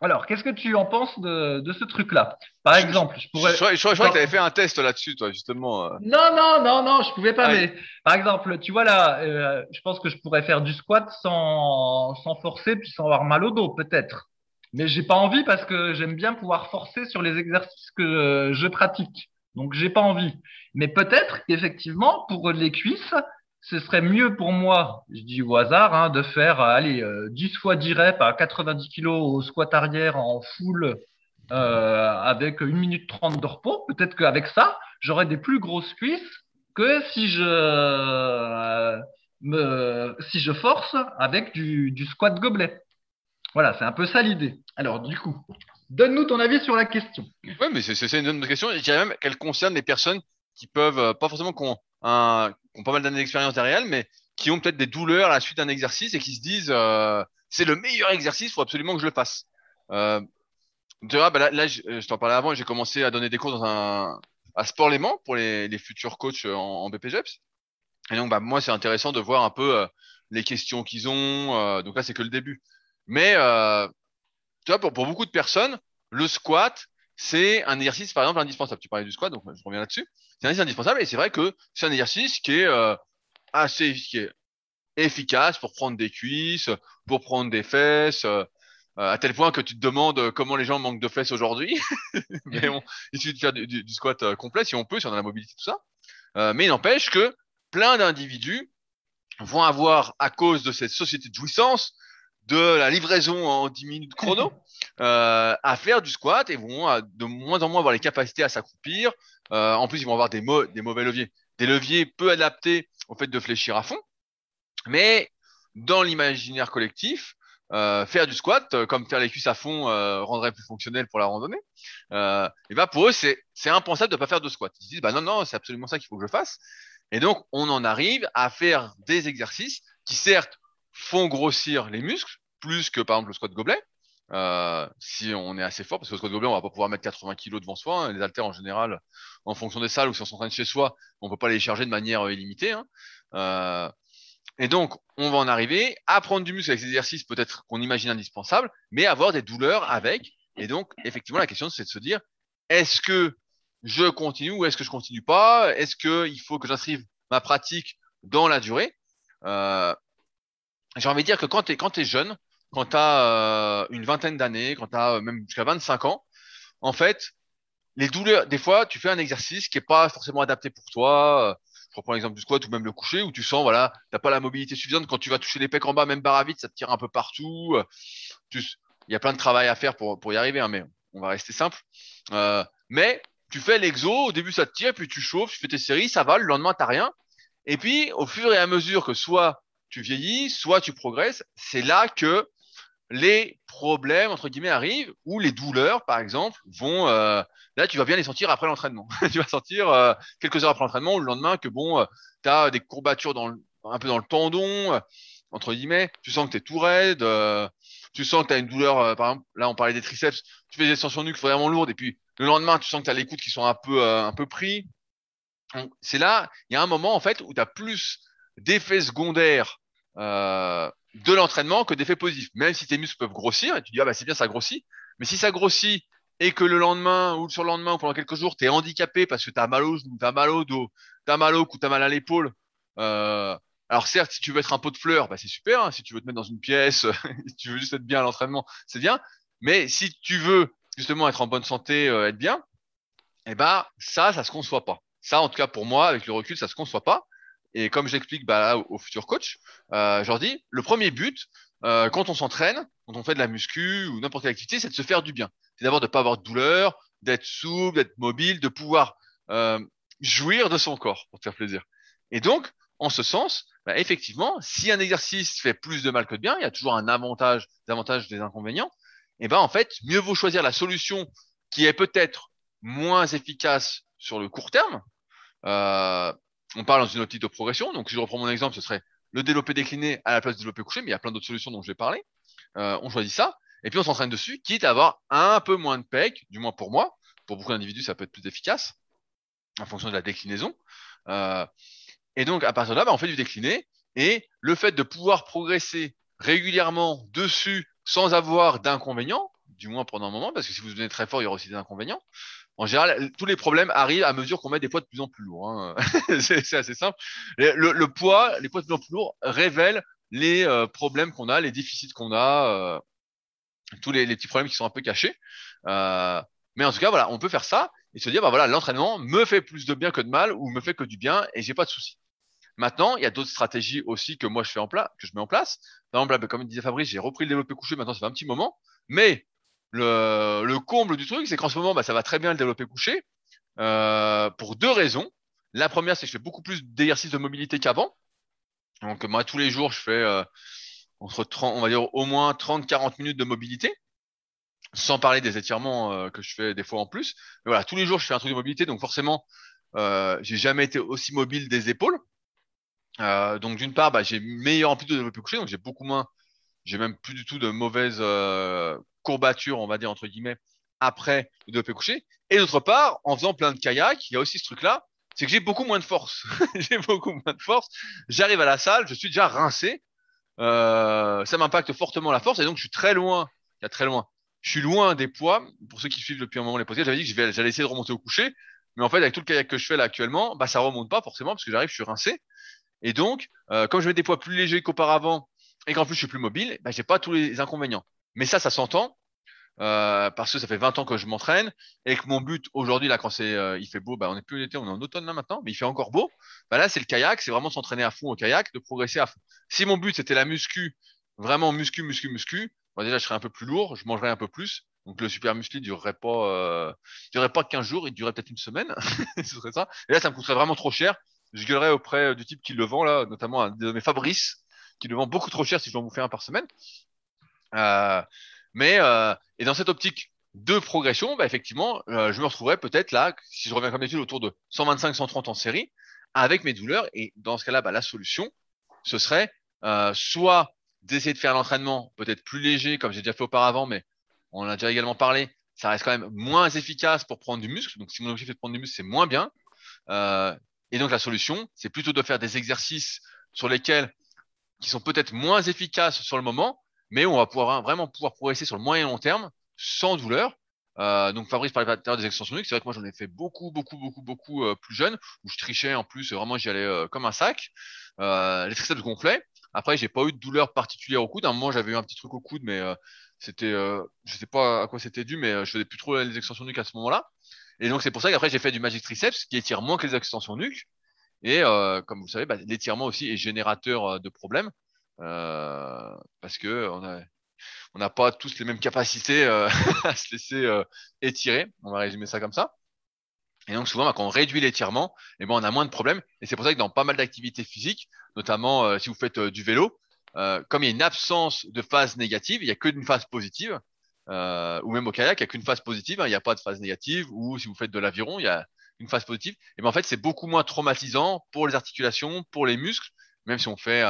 Alors, qu'est-ce que tu en penses de, de ce truc-là? Par Je- exemple, je Je, pourrais. je, crois- je crois que tu avais fait un test là-dessus, toi, justement. euh. Non, non, non, non, je pouvais pas. Ah, mais par exemple, tu vois là, euh, je pense que je pourrais faire du squat sans, sans forcer puis sans avoir mal au dos, peut-être. Mais j'ai pas envie parce que j'aime bien pouvoir forcer sur les exercices que je pratique. Donc, j'ai pas envie. Mais peut-être qu'effectivement, pour les cuisses, ce serait mieux pour moi, je dis au hasard, hein, de faire allez, 10 fois 10 reps à 90 kg au squat arrière en full euh, avec une minute 30 de repos. Peut-être qu'avec ça, j'aurais des plus grosses cuisses que si je, euh, me, si je force avec du, squat gobelet. Voilà, c'est un peu ça l'idée. Alors, du coup, donne-nous ton avis sur la question. Oui, mais c'est une bonne question. Je dirais même qu'elle concerne les personnes qui peuvent, euh, pas forcément qu'on ont pas mal d'années d'expérience derrière mais qui ont peut-être des douleurs à la suite d'un exercice et qui se disent euh, c'est le meilleur exercice, faut absolument que je le fasse. Euh, tu vois, bah là, là, je, t'en parlais avant, j'ai commencé à donner des cours dans un à Sport Léman pour les, futurs coachs en, en BPGEPS. Et donc, bah, moi, c'est intéressant de voir un peu euh, les questions qu'ils ont. Euh, donc là, c'est que le début. Mais euh, tu vois, pour beaucoup de personnes, le squat, c'est un exercice, par exemple, indispensable. Tu parlais du squat, donc je reviens là-dessus. C'est un exercice indispensable et c'est vrai que c'est un exercice qui est euh, assez qui est efficace pour prendre des cuisses, pour prendre des fesses, euh, à tel point que tu te demandes comment les gens manquent de fesses aujourd'hui. [LAUGHS] mais bon, il suffit de faire du, du, du, squat euh, complet si on peut, si on a la mobilité, tout ça. Euh, mais il n'empêche que plein d'individus vont avoir, à cause de cette société de jouissance, de la livraison en 10 minutes chrono, [LAUGHS] euh, à faire du squat et vont euh, de moins en moins avoir les capacités à s'accroupir. Euh, en plus, ils vont avoir des, des mauvais leviers, des leviers peu adaptés au fait de fléchir à fond. Mais dans l'imaginaire collectif, euh, faire du squat, euh, comme faire les cuisses à fond, euh, rendrait plus fonctionnel pour la randonnée. et ben pour eux, c'est impensable de pas faire de squat. Ils se disent bah non non, c'est absolument ça qu'il faut que je fasse. Et donc on en arrive à faire des exercices qui certes font grossir les muscles plus que par exemple le squat gobelet. Euh, si on est assez fort, parce que squat gobelet, on va pas pouvoir mettre 80 kg devant soi. Hein. Les haltères, en général, en fonction des salles ou si on s'entraîne chez soi, on peut pas les charger de manière euh, illimitée. Hein. Euh, et donc, on va en arriver à prendre du muscle avec des exercices peut-être qu'on imagine indispensables, mais avoir des douleurs avec. Et donc, effectivement, la question, c'est de se dire, est-ce que je continue ou est-ce que je continue pas? Est-ce qu'il faut que j'inscrive ma pratique dans la durée? Euh, J'ai envie de dire que quand tu es jeune, quand tu as euh, une vingtaine d'années, quand tu as même jusqu'à 25 ans, en fait, les douleurs, des fois, tu fais un exercice qui est pas forcément adapté pour toi. Je reprends l'exemple du squat ou même le coucher où tu sens, voilà, t'as pas la mobilité suffisante. Quand tu vas toucher les pecs en bas, même barre à vide, ça te tire un peu partout. Tu, il y a plein de travail à faire pour, pour y arriver, hein, mais on va rester simple. Euh, mais tu fais l'exo, au début ça te tire, puis tu chauffes, tu fais tes séries, ça va, le lendemain t'as rien. Et puis, au fur et à mesure que soit tu vieillis, soit tu progresses, c'est là que les problèmes entre guillemets arrivent ou les douleurs par exemple vont euh, là tu vas bien les sentir après l'entraînement. [LAUGHS] Tu vas sentir euh, quelques heures après l'entraînement ou le lendemain que bon euh, tu as des courbatures dans le, un peu dans le tendon euh, entre guillemets. Tu sens que tu es tout raide euh, tu sens que tu as une douleur par exemple là on parlait des triceps. Tu fais des extensions nuque vraiment lourdes et puis le lendemain tu sens que tu as les coudes qui sont un peu un peu pris. C'est là il y a un moment en fait où tu as plus d'effets secondaires euh, de l'entraînement que d'effets positifs. Même si tes muscles peuvent grossir, et tu dis, ah bah c'est bien, ça grossit. Mais si ça grossit et que le lendemain ou le lendemain ou pendant quelques jours, tu es handicapé parce que tu as mal au genou, tu as mal au dos, tu as mal au cou, tu as mal à l'épaule. Euh, alors certes, si tu veux être un pot de fleurs, bah, c'est super. Hein. Si tu veux te mettre dans une pièce, [LAUGHS] si tu veux juste être bien à l'entraînement, c'est bien. Mais si tu veux justement être en bonne santé, euh, être bien, eh ben ça, ça se conçoit pas. Ça, en tout cas pour moi, avec le recul, ça se conçoit pas. Et comme j'explique bah, au futur coach, euh, je leur dis, le premier but, euh, quand on s'entraîne, quand on fait de la muscu ou n'importe quelle activité, c'est de se faire du bien. C'est d'abord de ne pas avoir de douleur, d'être souple, d'être mobile, de pouvoir euh, jouir de son corps pour te faire plaisir. Et donc, en ce sens, bah, effectivement, si un exercice fait plus de mal que de bien, il y a toujours un avantage, des avantages, des inconvénients. Et ben en fait, mieux vaut choisir la solution qui est peut-être moins efficace sur le court terme, on parle dans une optique de progression. Donc, si je reprends mon exemple, ce serait le développé décliné à la place du développé couché, mais il y a plein d'autres solutions dont je vais parler. Euh, on choisit ça, et puis on s'entraîne dessus, quitte à avoir un peu moins de pec, du moins pour moi. Pour beaucoup d'individus, ça peut être plus efficace, en fonction de la déclinaison. Euh, et donc, à partir de là, bah, on fait du décliné, et le fait de pouvoir progresser régulièrement dessus sans avoir d'inconvénients, du moins pendant un moment, parce que si vous devenez très fort, il y aura aussi des inconvénients, en général, tous les problèmes arrivent à mesure qu'on met des poids de plus en plus lourds. Hein. [LAUGHS] c'est assez simple. Le, le, poids, les poids de plus en plus lourds révèlent les euh, problèmes qu'on a, les déficits qu'on a, euh, tous les, les, petits problèmes qui sont un peu cachés. Euh, mais en tout cas, voilà, on peut faire ça. et se dire, bah voilà, l'entraînement me fait plus de bien que de mal ou me fait que du bien et j'ai pas de souci. Maintenant, il y a d'autres stratégies aussi que moi je fais en place, que je mets en place. Par exemple, comme disait Fabrice, j'ai repris le développé couché. Maintenant, ça fait un petit moment, mais le, le comble du truc, c'est qu'en ce moment, bah, ça va très bien le développé couché euh, pour deux raisons. La première, c'est que je fais beaucoup plus d'exercices de mobilité qu'avant. Donc moi, tous les jours, je fais euh, entre 30, on va dire au moins 30-40 minutes de mobilité, sans parler des étirements euh, que je fais des fois en plus. Mais voilà, tous les jours, je fais un truc de mobilité, donc forcément, euh, j'ai jamais été aussi mobile des épaules. Euh, donc d'une part, bah, j'ai meilleure amplitude de développé couché, donc j'ai beaucoup moins, j'ai même plus du tout de mauvaises courbatures, on va dire entre guillemets, après le développé couché. Et d'autre part, en faisant plein de kayak, il y a aussi ce truc-là, c'est que j'ai beaucoup moins de force. [LAUGHS] j'ai beaucoup moins de force. J'arrive à la salle, je suis déjà rincé. Euh, ça m'impacte fortement la force et donc je suis très loin. Y a très loin. Je suis loin des poids. Pour ceux qui suivent depuis un moment les podcasts, j'avais dit que j'allais essayer de remonter au coucher. Mais en fait, avec tout le kayak que je fais là actuellement, bah ça remonte pas forcément parce que j'arrive, je suis rincé. Et donc, euh, comme je mets des poids plus légers qu'auparavant et qu'en plus je suis plus mobile, bah, j'ai pas tous les inconvénients. Mais ça, ça s'entend. Euh, parce que ça fait 20 ans que je m'entraîne et que mon but aujourd'hui là quand c'est euh, il fait beau bah on est plus en été on est en automne là maintenant mais il fait encore beau. Bah là c'est le kayak c'est vraiment s'entraîner à fond au kayak de progresser à fond. Si mon but c'était la muscu vraiment muscu muscu muscu déjà je serais un peu plus lourd je mangerais un peu plus. Donc le super muscle durerait pas euh, durerait pas 15 jours il durerait peut-être une semaine [LAUGHS] ce serait ça. Et là ça me coûterait vraiment trop cher. Je gueulerais auprès du type qui le vend là notamment un de mes Fabrice qui le vend beaucoup trop cher si je dois en bouffer un par semaine mais euh, et dans cette optique de progression, bah, effectivement, euh, je me retrouverais peut-être là, si je reviens comme d'habitude, autour de 125-130 en série, avec mes douleurs. Et dans ce cas-là, bah, la solution, ce serait euh, soit d'essayer de faire l'entraînement peut-être plus léger, comme j'ai déjà fait auparavant, mais on en a déjà également parlé, ça reste quand même moins efficace pour prendre du muscle. Donc si mon objectif est de prendre du muscle, c'est moins bien. Euh, et donc la solution, c'est plutôt de faire des exercices sur lesquels qui sont peut-être moins efficaces sur le moment, mais on va pouvoir vraiment pouvoir progresser sur le moyen et long terme sans douleur. Euh, donc Fabrice parlait tout des extensions nuques. C'est vrai que moi j'en ai fait beaucoup, beaucoup, beaucoup, beaucoup euh, plus jeune, où je trichais en plus, vraiment j'y allais euh, comme un sac. Euh, les triceps gonflaient. Après, j'ai pas eu de douleur particulière au coude. À un moment, j'avais eu un petit truc au coude, mais euh, c'était, euh, je sais pas à quoi c'était dû, mais je faisais plus trop les extensions nuques à ce moment-là. Et donc c'est pour ça qu'après j'ai fait du Magic Triceps, qui étire moins que les extensions nuques. Et comme vous savez, bah, l'étirement aussi est générateur de problèmes. Euh, parce que on a on n'a pas tous les mêmes capacités euh, [LAUGHS] à se laisser euh, étirer. On va résumer ça comme ça. Et donc souvent, bah, quand on réduit l'étirement, eh ben, on a moins de problèmes. Et c'est pour ça que dans pas mal d'activités physiques, notamment si vous faites du vélo, comme il y a une absence de phase négative, il n'y a que d'une phase positive, ou même au kayak, il n'y a qu'une phase positive, hein, il n'y a pas de phase négative, ou si vous faites de l'aviron, il y a une phase positive. Et ben, en fait, c'est beaucoup moins traumatisant pour les articulations, pour les muscles, même si on fait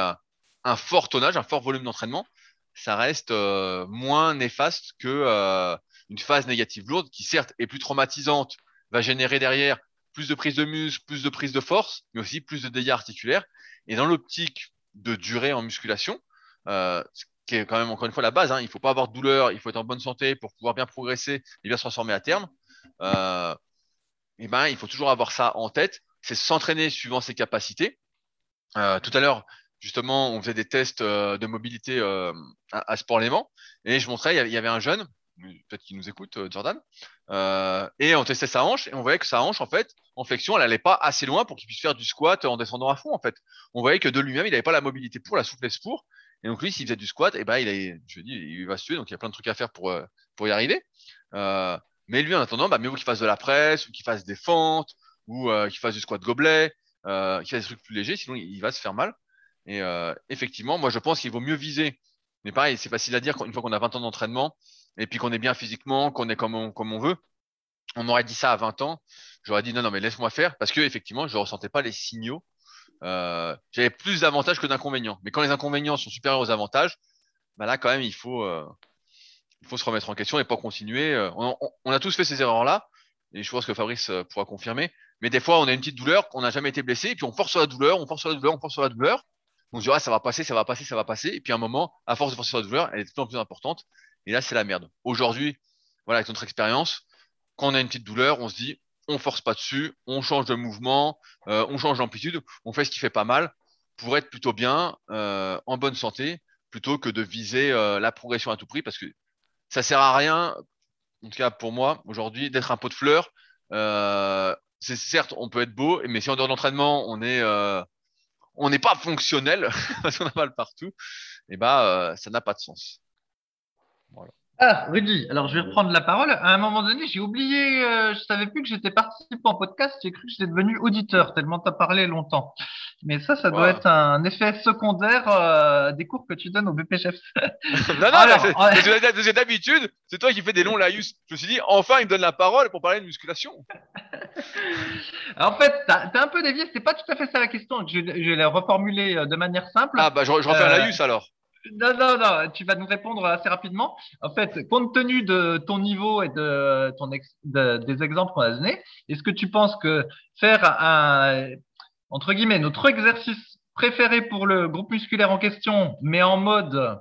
un fort tonnage, un fort volume d'entraînement, ça reste euh, moins néfaste que euh, une phase négative lourde qui certes est plus traumatisante, va générer derrière plus de prise de muscle, plus de prise de force, mais aussi plus de dégâts articulaires. Et dans l'optique de durée en musculation, euh, ce qui est quand même encore une fois la base, hein, il faut pas avoir de douleur, il faut être en bonne santé pour pouvoir bien progresser et bien se transformer à terme. Euh, et ben, il faut toujours avoir ça en tête, c'est s'entraîner suivant ses capacités. Euh, tout à l'heure, justement, on faisait des tests euh, de mobilité euh, à, Sport-Léman et je montrais, il y avait un jeune, peut-être qu'il nous écoute, euh, Jordan, et on testait sa hanche et on voyait que sa hanche, en fait, en flexion, elle allait pas assez loin pour qu'il puisse faire du squat en descendant à fond, en fait. On voyait que de lui-même, il n'avait pas la mobilité pour, la souplesse pour. Et donc lui, s'il faisait du squat, eh ben il je dis, il va se tuer, donc il y a plein de trucs à faire pour pour y arriver. mais lui, en attendant, bah, mieux qu'il fasse de la presse ou qu'il fasse des fentes ou qu'il fasse du squat gobelet, qu'il fasse des trucs plus légers, sinon il va se faire mal. Et euh, effectivement, moi je pense qu'il vaut mieux viser. Mais pareil, c'est facile à dire une fois qu'on a 20 ans d'entraînement et puis qu'on est bien physiquement, qu'on est comme on, comme on veut. On m'aurait dit ça à 20 ans, j'aurais dit non, non, mais laisse-moi faire parce que effectivement, je ressentais pas les signaux. Euh, J'avais plus d'avantages que d'inconvénients. Mais quand les inconvénients sont supérieurs aux avantages, bah là quand même il faut, euh, il faut se remettre en question et pas continuer. On, a tous fait ces erreurs-là et je pense que Fabrice pourra confirmer. Mais des fois, on a une petite douleur, on n'a jamais été blessé, et puis on force sur la douleur, on force sur la douleur, on force sur la douleur, on se dit, ah, ça va passer, ça va passer, ça va passer. Et puis à un moment, à force de forcer la douleur, elle est de plus en plus importante. Et là, c'est la merde. Aujourd'hui, voilà, avec notre expérience, quand on a une petite douleur, on se dit, on force pas dessus, on change de mouvement, euh, on change d'amplitude, on fait ce qui fait pas mal pour être plutôt bien, euh, en bonne santé, plutôt que de viser euh, la progression à tout prix, parce que ça sert à rien, en tout cas pour moi, aujourd'hui, d'être un pot de fleurs, c'est certes, on peut être beau, mais si en dehors d'entraînement, on est, on n'est pas fonctionnel [LAUGHS] parce qu'on a mal partout, et bah, euh, ça n'a pas de sens. Ah, Rudy, alors je vais reprendre la parole. À un moment donné, j'ai oublié, euh, je savais plus que j'étais participant en podcast, j'ai cru que j'étais devenu auditeur, tellement tu as parlé longtemps. Mais ça, ça doit être un effet secondaire euh, des cours que tu donnes au BPCHF. [LAUGHS] non, non, Alors, mais c'est- d'habitude, c'est toi qui fais des longs laïus. Je me suis dit, enfin, il me donne la parole pour parler de musculation. [LAUGHS] En fait, as un peu dévié, c'était pas tout à fait ça la question. Je, je vais la reformuler euh, de manière simple. Ah, bah, je, je refais un Euh, laïus alors. Non, non, non, tu vas nous répondre assez rapidement. En fait, compte tenu de ton niveau et de ton ex- de- des exemples qu'on a donnés, est-ce que tu penses que faire un, entre guillemets, notre exercice préféré pour le groupe musculaire en question, mais en mode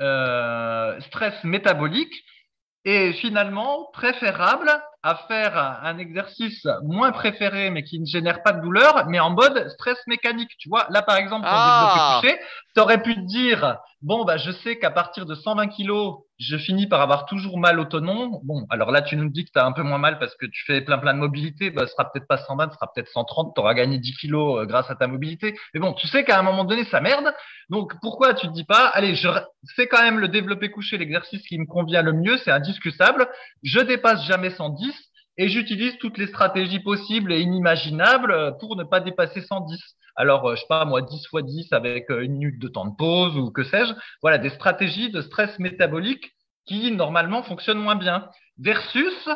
euh, stress métabolique, est finalement préférable à faire un exercice moins préféré, mais qui ne génère pas de douleur, mais en mode stress mécanique? Tu vois, là, par exemple, ton Ah. développé couché, T'aurais pu te dire, bon, bah, je sais qu'à partir de 120 kilos, je finis par avoir toujours mal au. Bon, alors là, tu nous dis que tu as un peu moins mal parce que tu fais plein plein de mobilité. Bah, ce sera peut-être pas 120, ce sera peut-être 130. Tu auras gagné 10 kilos euh, grâce à ta mobilité. Mais bon, tu sais qu'à un moment donné, ça merde. Donc, pourquoi tu te dis pas, allez, je fais quand même le développé couché, l'exercice qui me convient le mieux, c'est indiscutable. Je dépasse jamais 110 et j'utilise toutes les stratégies possibles et inimaginables pour ne pas dépasser 110. Alors, euh, je sais pas, moi, 10 fois 10 avec euh, une minute de temps de pause ou que sais-je. Voilà, des stratégies de stress métabolique qui, normalement, fonctionnent moins bien. Versus,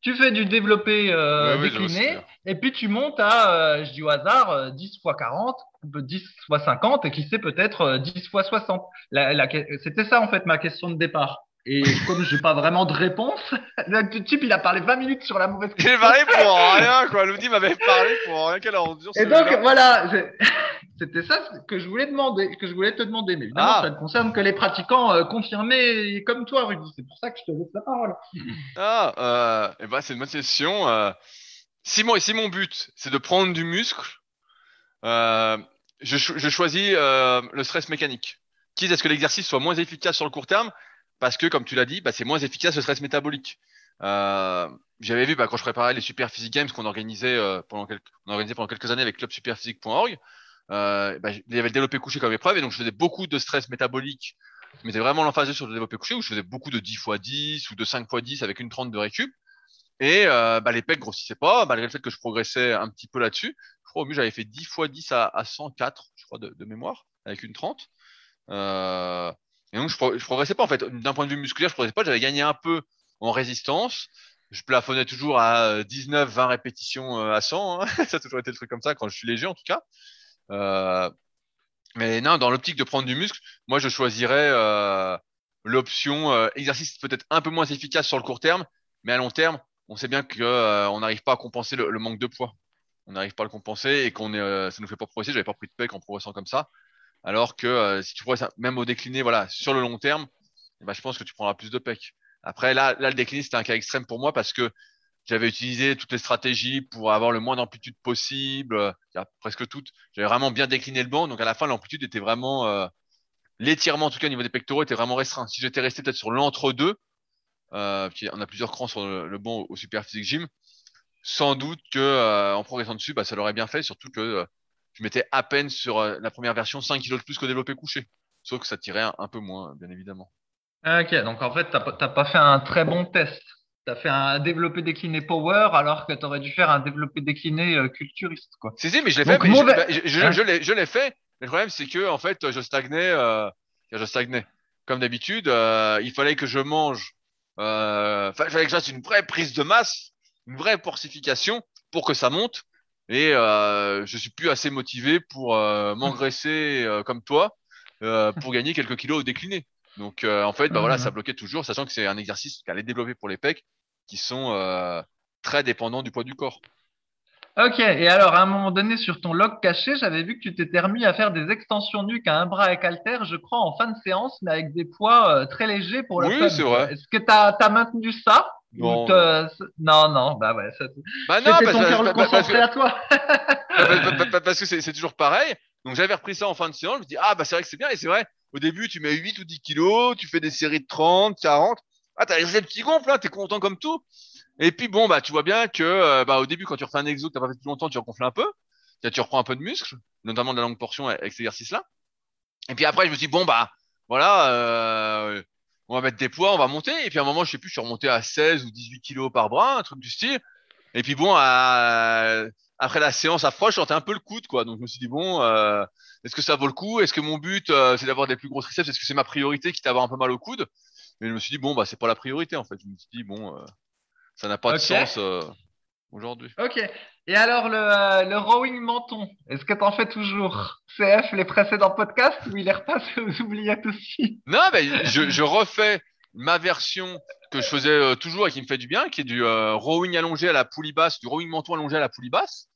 tu fais du développé euh, Oui, décliné et puis tu montes à, euh, je dis au hasard, euh, 10 fois 40, ou 10 fois 50 et qui sait peut-être euh, 10 fois 60. La, la, C'était ça, en fait, ma question de départ. Et comme j'ai pas vraiment de réponse, [LAUGHS] le type, il a parlé 20 minutes sur la mauvaise J'ai parlé pour rien, quoi. L'outil m'avait parlé pour rien. Quelle ordure, Et donc voilà, [LAUGHS] c'était ça que je voulais demander, que je voulais te demander. Mais évidemment, Ah. ça ne concerne que les pratiquants euh, confirmés comme toi, Rudy. C'est pour ça que je te laisse la parole. [LAUGHS] Ah, euh, eh ben, c'est une bonne question. Euh, si, mon, si mon but, c'est de prendre du muscle, euh, je, je choisis euh, le stress mécanique. Quitte à ce que l'exercice soit moins efficace sur le court terme, parce que, comme tu l'as dit, bah, c'est moins efficace le stress métabolique. Euh, J'avais vu bah, quand je préparais les Super Physique Games qu'on organisait, euh, pendant quelques, années avec clubsuperphysique.org, euh, bah, il y avait le développé couché comme épreuve, et donc je faisais beaucoup de stress métabolique. Je mettais vraiment l'emphase sur le développé couché, où je faisais beaucoup de 10 x 10 ou de 5 x 10 avec une 30 de récup. Et les pecs grossissaient pas, malgré le fait que je progressais un petit peu là-dessus. Je crois au mieux j'avais fait 10 x 10 à, à 104, je crois, de, mémoire, avec une 30. Euh, et donc je, pro- je progressais pas en fait. D'un point de vue musculaire, je progressais pas. J'avais gagné un peu en résistance. Je plafonnais toujours à 19, 20 répétitions euh, à 100. hein. [LAUGHS] Ça a toujours été le truc comme ça quand je suis léger en tout cas. Euh, mais non, dans l'optique de prendre du muscle, moi je choisirais euh, l'option euh, exercice peut-être un peu moins efficace sur le court terme, mais à long terme, on sait bien que euh, on n'arrive pas à compenser le, le manque de poids. On n'arrive pas à le compenser et qu'on est, euh, ça nous fait pas progresser. J'avais pas pris de pec en progressant comme ça. Alors que euh, si tu progresses même au décliné, voilà, sur le long terme, eh ben, je pense que tu prendras plus de pec. Après, là, là, le décliné, c'était un cas extrême pour moi parce que j'avais utilisé toutes les stratégies pour avoir le moins d'amplitude possible, euh, presque toutes. J'avais vraiment bien décliné le banc, donc à la fin, l'amplitude était vraiment, euh, l'étirement en tout cas au niveau des pectoraux était vraiment restreint. Si j'étais resté peut-être sur l'entre-deux, euh, on a plusieurs crans sur le, banc au, au Super Physique Gym, sans doute que euh, en progressant dessus, bah, ça l'aurait bien fait, surtout que je mettais à peine sur euh, la première version 5 kilos de plus qu'au développé couché. Sauf que ça tirait un, un peu moins, bien évidemment. Ah, Ok, donc en fait, t'as pas t'as pas fait un très bon test. T'as fait un développé décliné power alors que t'aurais dû faire un développé décliné euh, culturiste, quoi. Si, si, mais je l'ai fait, mais mauvais- je, je, Hein? je l'ai- je l'ai fait. Mais le problème, c'est que, en fait, je stagnais, euh, je stagnais. Comme d'habitude, euh, il fallait que je mange, euh, enfin, il fallait que je fasse une vraie prise de masse, une vraie porcification pour que ça monte. Et euh, je suis plus assez motivé pour euh, m'engraisser euh, comme toi euh, pour gagner quelques kilos au décliné. Donc, en fait, bah voilà, ça bloquait toujours, sachant que c'est un exercice qu'elle est développé pour les pecs, qui sont très dépendants du poids du corps. Ok, et alors à un moment donné sur ton log caché, j'avais vu que tu t'étais remis à faire des extensions nuques à un bras avec halter, je crois, en fin de séance, mais avec des poids très légers pour le Oui, c'est vrai. Est-ce que t'as as maintenu ça? Non. Non, non, bah ouais, ça- Bah non, parce, ton que- concentré à toi. parce- parce- parce que c'est toujours pareil. Donc j'avais repris ça en fin de séance, je me dis ah bah c'est vrai que c'est bien et c'est vrai. Au début tu mets 8 ou 10 kilos, tu fais des séries de 30, 40. Ah t'as les petits gonfles là, t'es content comme tout. Et puis bon, bah tu vois bien que euh, bah, au début, quand tu refais un exo que t'as pas fait depuis longtemps, tu regonfles un peu. Tu tu reprends un peu de muscle, notamment de la longue portion avec cet exercice-là. Et puis après, je me dit, bon, bah voilà, euh, on va mettre des poids, on va monter. Et puis à un moment, je sais plus, je suis remonté à 16 ou 18 kilos par bras, un truc du style. Et puis bon, à- après la séance approche, je sentais un peu le coude, quoi. Donc je me suis dit, bon, euh, est-ce que ça vaut le coup? Est-ce que mon but, euh, c'est d'avoir des plus gros triceps? Est-ce que c'est ma priorité quitte à avoir un peu mal au coude? Mais je me suis dit, bon, bah c'est pas la priorité, en fait. Je me suis dit, bon, euh, ça n'a pas de sens euh, aujourd'hui. Ok. Et alors le, euh, le rowing menton, est-ce que t'en fais toujours? CF les précédents podcasts ou il est repassé aux [LAUGHS] oubliettes aussi? Non, mais je, je refais ma version que je faisais euh, toujours et qui me fait du bien, qui est du euh, rowing allongé à la poulie basse, du rowing menton allongé à la poulie basse,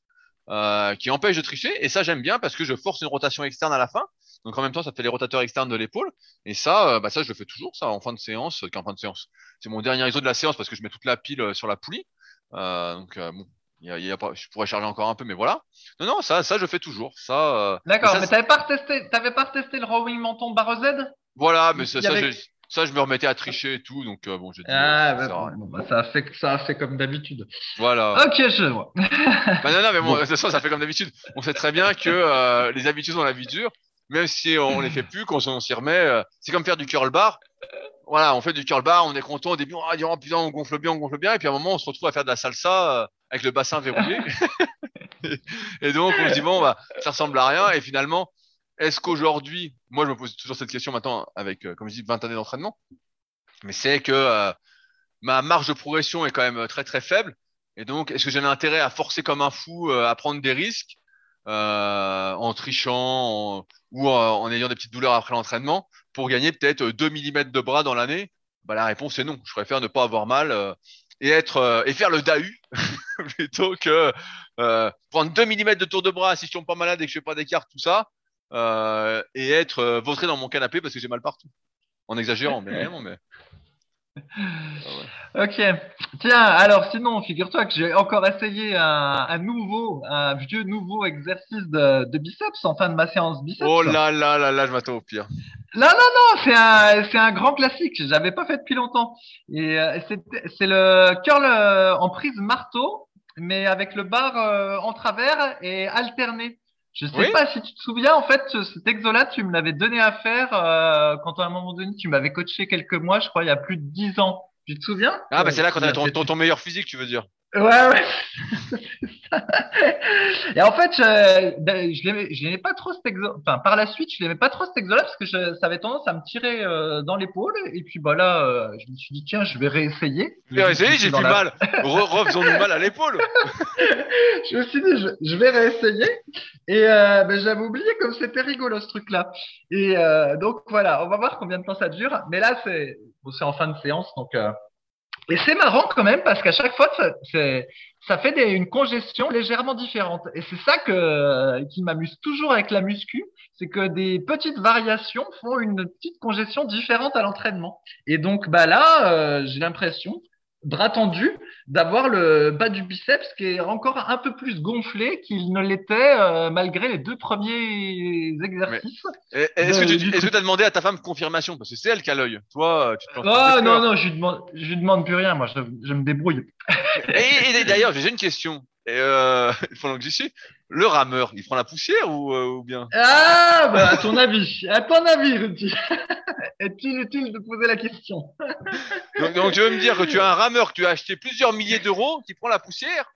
euh, qui empêche de tricher. Et ça, j'aime bien parce que je force une rotation externe à la fin. Donc en même temps, ça fait les rotateurs externes de l'épaule. Et ça, euh, bah ça, je le fais toujours, ça, en fin de séance, qu'en fin de séance. C'est mon dernier ISO de la séance parce que je mets toute la pile sur la poulie. Euh, donc euh, bon, il y a, y a pas, je pourrais charger encore un peu, mais voilà. Non, non, ça, ça, je fais toujours. Ça, euh, D'accord, ça, mais t'avais pas retesté, t'avais pas retesté le rowing menton barre Z? voilà, mais ça, ça, avait- je, ça, je me remettais à tricher et tout. Donc euh, bon, j'ai dit, Ah, ça bah, rien. bon, bah, ça a fait, ça a fait comme d'habitude. Voilà. Ok, je vois. Bah non, non, mais bon, Bon. de toute façon, ça fait comme d'habitude. On sait très bien que euh, les habitudes ont la vie dure, même si on les fait plus, s'en- on s'y remet. euh, c'est comme faire du curl bar. Voilà, on fait du curl bar, on est content au début, on dire, oh putain, on gonfle bien, on gonfle bien, et puis à un moment, on se retrouve à faire de la salsa euh, avec le bassin verrouillé. [LAUGHS] et donc, on se dit, bon, bah, ça ressemble à rien, et finalement, est-ce qu'aujourd'hui, moi, je me pose toujours cette question maintenant avec, euh, comme je dis, 20 années d'entraînement, mais c'est que euh, ma marge de progression est quand même très très faible. Et donc, est-ce que j'ai un intérêt à forcer comme un fou, euh, à prendre des risques? Euh, en trichant ou en, ayant des petites douleurs après l'entraînement pour gagner peut-être 2 mm de bras dans l'année bah, La réponse est non. Je préfère ne pas avoir mal euh, et être euh, et faire le DAU [LAUGHS] plutôt que prendre 2 mm de tour de bras si je tombe pas malade et que je fais pas d'écart, tout ça, et être vautré dans mon canapé parce que j'ai mal partout. En exagérant, bien évidemment, mais. Ok. Tiens, alors sinon, figure-toi que j'ai encore essayé un, un nouveau, un vieux nouveau exercice de, de biceps en fin de ma séance biceps. Oh là là là là, je m'attends au pire. Non, non, non, c'est un, c'est un grand classique. Je l'avais pas fait depuis longtemps. Et euh, c'est, c'est le curl euh, en prise marteau, mais avec le bar euh, en travers et alterné. Je sais Oui. pas si tu te souviens, en fait, ce- cet exo-là, tu me l'avais donné à faire euh, quand à un moment donné, tu m'avais coaché quelques mois, je crois, il y a plus de dix ans. Tu te souviens? Ah, bah c'est là quand t'as ton, C'était- ton, ton meilleur physique, tu veux dire. Ouais, ouais. [LAUGHS] Et en fait, je, ben, je l'aimais, je l'aimais pas trop cet exo. Enfin, par la suite, je l'aimais pas trop cet exo-là parce que je, ça avait tendance à me tirer euh, dans l'épaule. Et puis, bah là, euh, je me suis dit, tiens, je vais réessayer. J'ai essayé, j'ai plus la- mal. Re, refaisons-nous mal à l'épaule. [LAUGHS] Je me suis dit, je, je vais réessayer. Et euh, ben, j'avais oublié comme c'était rigolo ce truc-là. Et euh, donc voilà, on va voir combien de temps ça dure. Mais là, c'est bon, en fin de séance, donc. Euh, Et c'est marrant quand même parce qu'à chaque fois, ça, ça fait des, une congestion légèrement différente. Et c'est ça que, qui m'amuse toujours avec la muscu, c'est que des petites variations font une petite congestion différente à l'entraînement. Et donc bah là, euh, j'ai l'impression, bras tendu, d'avoir le bas du biceps qui est encore un peu plus gonflé qu'il ne l'était euh, malgré les deux premiers exercices. Est-ce que De- tu t'as demandé à ta femme confirmation? Parce que c'est elle qui a l'œil. Toi, euh, tu te Oh non, non, je lui demande, je lui demande plus rien, moi, je, je me débrouille. Et, et d'ailleurs, j'ai une question. Et, euh, [LAUGHS] pendant que j'y suis, le rameur, il prend la poussière ou, euh, ou bien? Ah, bah, à [LAUGHS] ton avis, à ton avis, Rudy. [LAUGHS] Est-il utile de poser la question? Donc, donc, tu veux me dire que tu as un rameur que tu as acheté plusieurs milliers d'euros qui prend la poussière?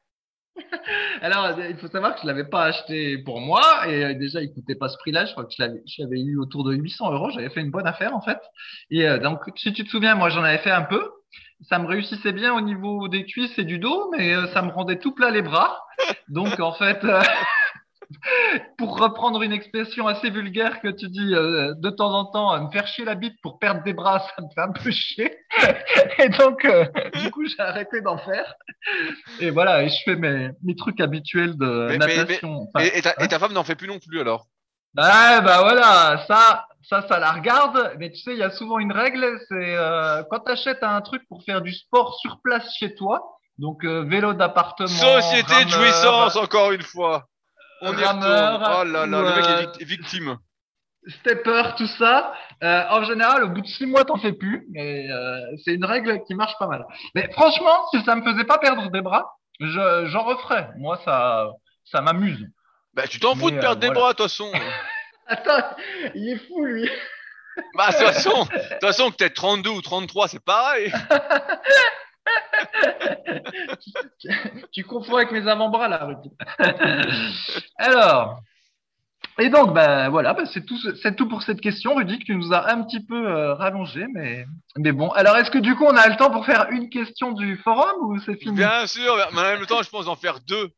[LAUGHS] Alors, euh, il faut savoir que je l'avais pas acheté pour moi et euh, déjà, il coûtait pas ce prix-là. Je crois que je l'avais, je l'avais eu autour de 800 euros. J'avais fait une bonne affaire en fait. Et euh, donc, si tu te souviens, moi, j'en avais fait un peu. Ça me réussissait bien au niveau des cuisses et du dos, mais euh, ça me rendait tout plat les bras. [LAUGHS] Donc, en fait, euh, [LAUGHS] pour reprendre une expression assez vulgaire que tu dis euh, de temps en temps, me faire chier la bite pour perdre des bras, [LAUGHS] ça me fait un peu chier. et donc, euh, du coup, j'ai arrêté d'en faire. Et voilà, et je fais mes, mes trucs habituels de Mais- mais- natation. Enfin, et, et ta, et ta femme n'en fait plus non plus alors? Ah bah voilà, ça, ça, ça la regarde. Mais tu sais, il y a souvent une règle, c'est euh, quand tu achètes un truc pour faire du sport sur place chez toi, donc euh, vélo d'appartement, Société de jouissance, encore une fois. On y rameur, retourne. Oh là là, ou, le mec est euh, vic- victime. stepper, tout ça. Euh, en général, au bout de six mois, t'en fais plus. Mais euh, c'est une règle qui marche pas mal. Mais franchement, si ça me faisait pas perdre des bras, je, j'en referais. Moi, ça, ça m'amuse. Bah, tu t'en fous de perdre euh, des voilà. bras, de toute façon. [LAUGHS] Attends, il est fou, lui. Bah, de toute façon, de façon, que t'aies 32 ou 33, c'est pareil. tu confonds avec mes avant-bras, là, Rudy. Alors. Et donc, bah, voilà, bah, c'est tout, c'est tout pour cette question, Rudy, que tu nous as un petit peu euh, rallongé, mais, mais bon. Alors, est-ce que du coup, on a le temps pour faire une question du forum ou c'est fini? Bien sûr, mais en même temps, je pense en faire deux.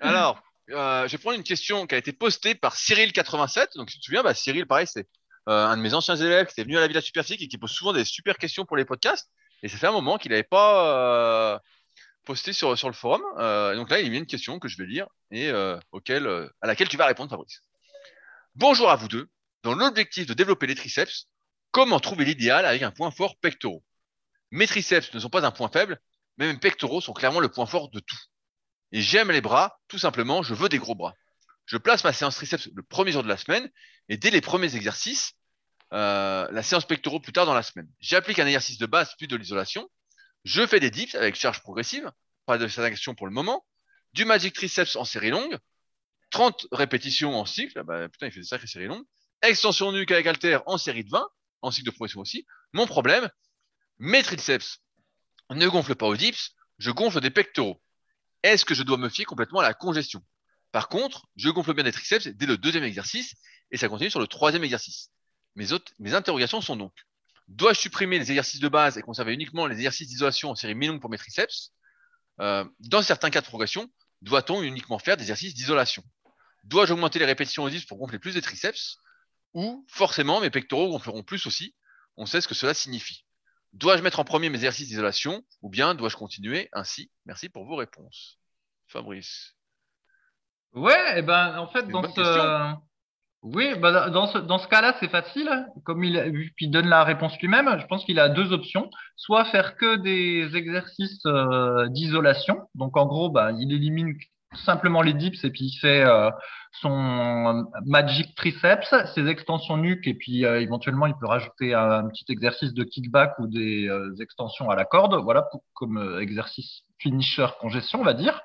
Alors, euh, je vais prendre une question qui a été postée par Cyril87. Donc, si tu te souviens, bah, Cyril, pareil, c'est euh, un de mes anciens élèves qui était venu à la Villa Superphysique et qui pose souvent des super questions pour les podcasts. Et ça fait un moment qu'il n'avait pas euh, posté sur, le forum. Donc là, il y a une question que je vais lire et à laquelle tu vas répondre, Fabrice. Bonjour à vous deux. Dans l'objectif de développer les triceps, comment trouver l'idéal avec un point fort pectoraux? Mes triceps ne sont pas un point faible, mais mes pectoraux sont clairement le point fort de tout. Et j'aime les bras, tout simplement, je veux des gros bras. Je place ma séance triceps le premier jour de la semaine et dès les premiers exercices, euh, la séance pectoraux plus tard dans la semaine. J'applique un exercice de base puis de l'isolation. Je fais des dips avec charge progressive, pas de stagnation pour le moment. Du magic triceps en série longue, 30 répétitions en cycle, ah bah, putain il fait des sacrées séries longues. Extension nuque avec halter en série de 20, en cycle de progression aussi. Mon problème, mes triceps ne gonflent pas aux dips, je gonfle des pectoraux. Est-ce que je dois me fier complètement à la congestion? Par contre, je gonfle bien des triceps dès le deuxième exercice et ça continue sur le troisième exercice. Mes, autres, mes interrogations sont donc dois-je supprimer les exercices de base et conserver uniquement les exercices d'isolation en série mi-longue pour mes triceps? Euh, Dans certains cas de progression, doit-on uniquement faire des exercices d'isolation? Dois-je augmenter les répétitions aux dips pour gonfler plus des triceps? Ou forcément mes pectoraux gonfleront plus aussi? On sait ce que cela signifie. Dois-je mettre en premier mes exercices d'isolation ou bien dois-je continuer ainsi? Merci pour vos réponses. Fabrice. Ouais, et ben, en fait, une dans bonne ce, oui, bah, dans ce, dans ce cas-là, c'est facile. Comme il, donne la réponse lui-même, je pense qu'il a deux options. Soit faire que des exercices euh, d'isolation. Donc, en gros, bah, il élimine simplement les dips et puis il fait euh, son magic triceps, ses extensions nuque et puis euh, éventuellement il peut rajouter un, petit exercice de kickback ou des euh, extensions à la corde, voilà, comme exercice finisher congestion, on va dire.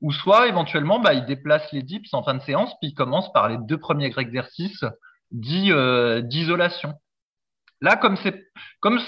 Ou soit éventuellement, bah, il déplace les dips en fin de séance, puis il commence par les deux premiers exercices dits d'isolation. Là, comme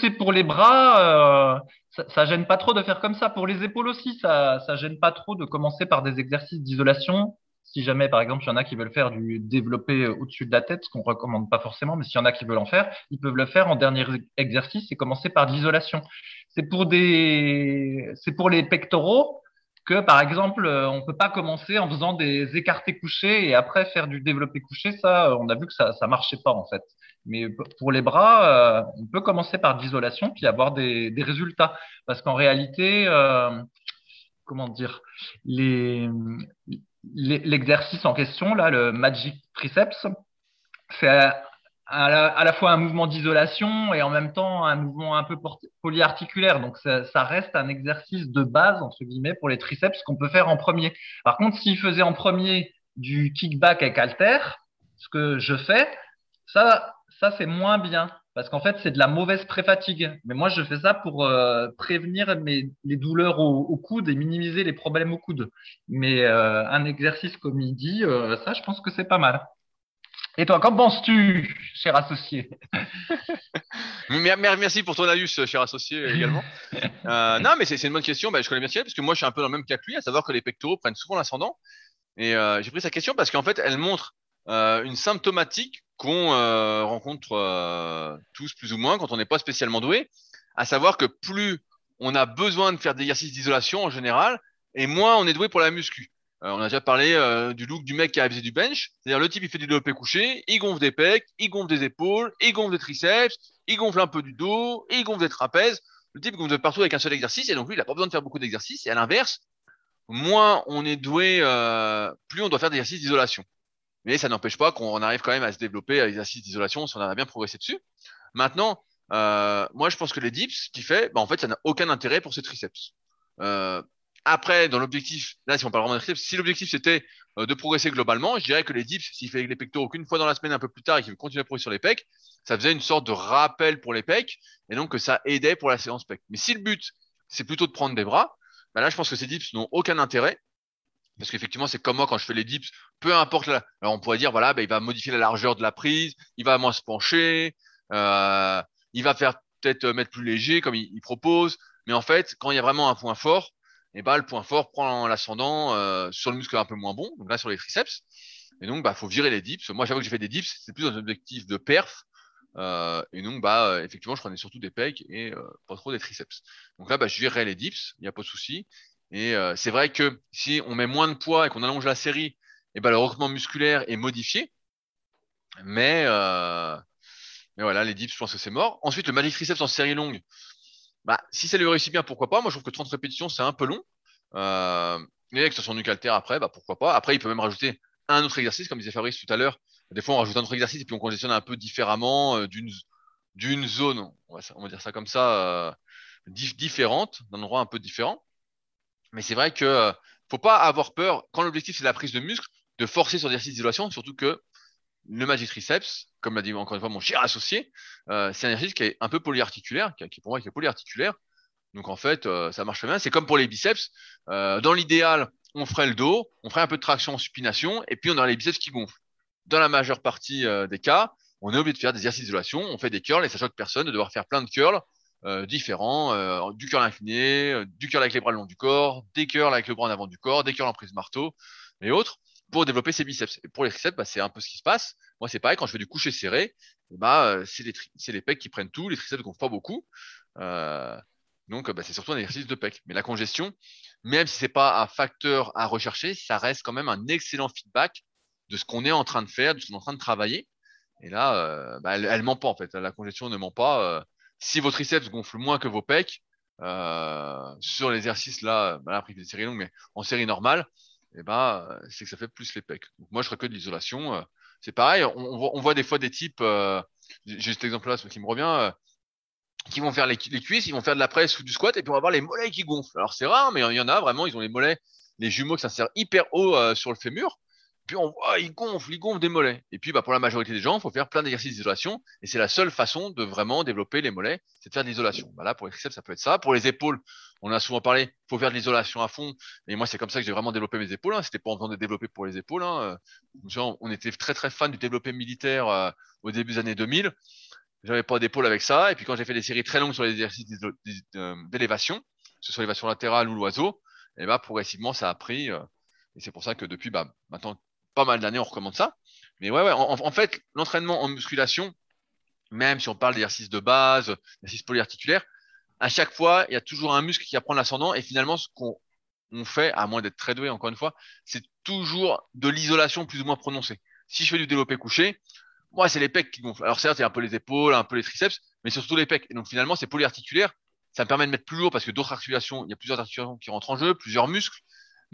c'est pour les bras, euh, ça, ça gêne pas trop de faire comme ça. Pour les épaules aussi, ça ça gêne pas trop de commencer par des exercices d'isolation. Si jamais, par exemple, il y en a qui veulent faire du développé au-dessus de la tête, ce qu'on recommande pas forcément, mais s'il y en a qui veulent en faire, ils peuvent le faire en dernier exercice et commencer par de l'isolation. C'est pour les pectoraux que, par exemple, euh, on peut pas commencer en faisant des écartés couchés et après faire du développé couché. Ça, euh, on a vu que ça, ça marchait pas, en fait. Mais pour les bras, euh, on peut commencer par de l'isolation puis avoir des, résultats. Parce qu'en réalité, euh, comment dire, l'exercice en question, là, le Magic Triceps, c'est à, la, fois un mouvement d'isolation et en même temps un mouvement un peu polyarticulaire. Donc ça, ça reste un exercice de base, entre guillemets, pour les triceps qu'on peut faire en premier. Par contre, s'il faisait en premier du kickback avec halter, ce que je fais, ça, ça c'est moins bien. Parce qu'en fait, c'est de la mauvaise pré-fatigue. Mais moi, je fais ça pour euh, prévenir mes, les douleurs au, au coude et minimiser les problèmes au coude. Mais euh, un exercice comme il dit, euh, ça, je pense que c'est pas mal. Et toi, qu'en penses-tu, cher associé? [LAUGHS] Mer- mer- Merci pour ton avis, cher associé également. [LAUGHS] Non, mais c'est une bonne question. Bah, je connais bien parce que moi, je suis un peu dans le même cas que lui, à savoir que les pectoraux prennent souvent l'ascendant. Et j'ai pris sa question parce qu'en fait, elle montre une symptomatique qu'on euh, rencontre euh, tous plus ou moins quand on n'est pas spécialement doué, à savoir que plus on a besoin de faire des exercices d'isolation en général, et moins on est doué pour la muscu. Euh, on a déjà parlé euh, du look du mec qui a abusé du bench, c'est-à-dire le type il fait du développé couché, il gonfle des pecs, il gonfle des épaules, il gonfle des triceps, il gonfle un peu du dos, il gonfle des trapèzes. Le type gonfle partout avec un seul exercice, et donc lui il a pas besoin de faire beaucoup d'exercices. Et à l'inverse, moins on est doué, euh, plus on doit faire des exercices d'isolation. Mais ça n'empêche pas qu'on arrive quand même à se développer à l'exercice d'isolation si on a bien progressé dessus. Maintenant, euh, moi je pense que les dips, ce qu'il fait, bah, en fait, ça n'a aucun intérêt pour ses triceps. Euh, après, dans l'objectif, là, si on parle vraiment de triceps, si l'objectif c'était euh, de progresser globalement, je dirais que les dips, s'il fait les pectoraux qu'une fois dans la semaine un peu plus tard et qu'il veut continuer à progresser sur les pecs, ça faisait une sorte de rappel pour les pecs et donc que ça aidait pour la séance pec. Mais si le but, c'est plutôt de prendre des bras, bah là, je pense que ces dips n'ont aucun intérêt. Parce qu'effectivement, c'est comme moi quand je fais les dips, peu importe la... Alors on pourrait dire, voilà, bah, il va modifier la largeur de la prise, il va moins se pencher, euh, il va faire peut-être mettre plus léger comme il, propose. Mais en fait, quand il y a vraiment un point fort, eh bah, le point fort prend l'ascendant euh, sur le muscle un peu moins bon, donc là sur les triceps. Et donc, bah, faut virer les dips. Moi, j'avoue que j'ai fait des dips, c'est plus un objectif de perf. Euh, et donc, bah, effectivement, je prenais surtout des pecs et euh, pas trop des triceps. Donc là, bah, je virerai les dips, il n'y a pas de souci. Et euh, c'est vrai que si on met moins de poids et qu'on allonge la série, eh ben, le recrutement musculaire est modifié. Mais, euh, mais voilà, les dips, je pense que c'est mort. Ensuite, le magic triceps en série longue, bah, si ça lui réussit bien, pourquoi pas? Moi, je trouve que 30 répétitions, c'est un peu long. Euh, et ce soit nuque après, bah, pourquoi pas? Après, il peut même rajouter un autre exercice, comme disait Fabrice tout à l'heure. Des fois, on rajoute un autre exercice et puis on congestionne un peu différemment euh, d'une d'une zone, on va, dire ça comme ça, euh, différente, d'un endroit un peu différent. Mais c'est vrai que euh, faut pas avoir peur, quand l'objectif c'est la prise de muscle, de forcer sur l'exercice d'isolation, surtout que le magic triceps, comme l'a dit encore une fois mon cher associé, euh, c'est un exercice qui est un peu polyarticulaire, qui, pour moi est polyarticulaire. Donc en fait, euh, ça marche bien. C'est comme pour les biceps. dans l'idéal, on ferait le dos, on ferait un peu de traction en supination, et puis on aurait les biceps qui gonflent. Dans la majeure partie des cas, on est obligé de faire des exercices d'isolation, on fait des curls, et ça choque personne de devoir faire plein de curls euh, différents, euh, du curl incliné, euh, du curl avec les bras le long du corps, des curls avec le bras en avant du corps, des curls en prise marteau et autres pour développer ses biceps. Et pour les triceps, bah, c'est un peu ce qui se passe. Moi, c'est pareil, quand je fais du coucher serré, bah, c'est les, les pecs qui prennent tout, les triceps ne gonflent pas beaucoup. donc, bah, c'est surtout un exercice de pec. Mais la congestion, même si c'est pas un facteur à rechercher, ça reste quand même un excellent feedback de ce qu'on est en train de faire, de ce qu'on est en train de travailler. Et là, bah, elle, elle ment pas en fait. La congestion ne ment pas si vos triceps gonflent moins que vos pecs, euh, sur l'exercice là, bah après des séries longues, mais en série normale, eh ben, c'est que ça fait plus les pecs. Donc moi, je ferais que de l'isolation. Euh, c'est pareil, on, voit, des fois des types, euh, j'ai cet exemple-là, ce qui me revient, qui vont faire les, cuisses, ils vont faire de la presse ou du squat, et puis on va avoir les mollets qui gonflent. Alors c'est rare, mais il y en a vraiment, ils ont les mollets, les jumeaux qui s'insèrent hyper haut sur le fémur. Puis on voit, il gonfle, il gonfle des mollets. Et puis, bah, pour la majorité des gens, il faut faire plein d'exercices d'isolation. Et c'est la seule façon de vraiment développer les mollets, c'est de faire de l'isolation. Bah, là, pour les triceps, ça peut être ça. Pour les épaules, on a souvent parlé, il faut faire de l'isolation à fond. Et moi, c'est comme ça que j'ai vraiment développé mes épaules. Hein. C'était pas en train de développer pour les épaules. Hein. On était très très fan du développé militaire euh, au début des années 2000. J'avais pas d'épaule avec ça. Et puis quand j'ai fait des séries très longues sur les exercices d'élévation, que ce soit l'élévation latérale ou l'oiseau, et bah progressivement ça a pris. Euh, et c'est pour ça que depuis, bah, maintenant pas mal d'années, on recommande ça. Mais ouais, ouais, en, fait, l'entraînement en musculation, même si on parle d'exercices de base, d'exercices polyarticulaires, à chaque fois, il y a toujours un muscle qui va prendre l'ascendant. Et finalement, ce qu'on fait, à moins d'être très doué, encore une fois, c'est toujours de l'isolation plus ou moins prononcée. Si je fais du développé couché, moi, c'est les pecs qui gonflent. Alors certes, il y un peu les épaules, un peu les triceps, mais surtout les pecs. Et donc finalement, c'est polyarticulaire. Ça me permet de mettre plus lourd parce que d'autres articulations, il y a plusieurs articulations qui rentrent en jeu, plusieurs muscles.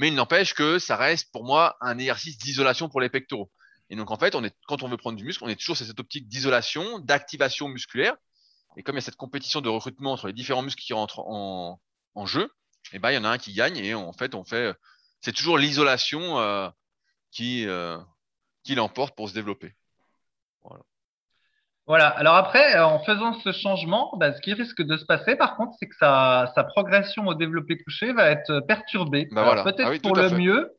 Mais il n'empêche que ça reste pour moi un exercice d'isolation pour les pectoraux. Et donc en fait, quand on veut prendre du muscle, on est toujours sur cette optique d'isolation, d'activation musculaire. Et comme il y a cette compétition de recrutement entre les différents muscles qui rentrent en, jeu, et eh ben il y en a un qui gagne et en fait, c'est toujours l'isolation euh, qui euh, qui l'emporte pour se développer. Voilà. Voilà. Alors après, euh, en faisant ce changement, bah, ce qui risque de se passer, par contre, c'est que sa, sa, progression au développé couché va être perturbée. Bah peut-être ah pour le mieux,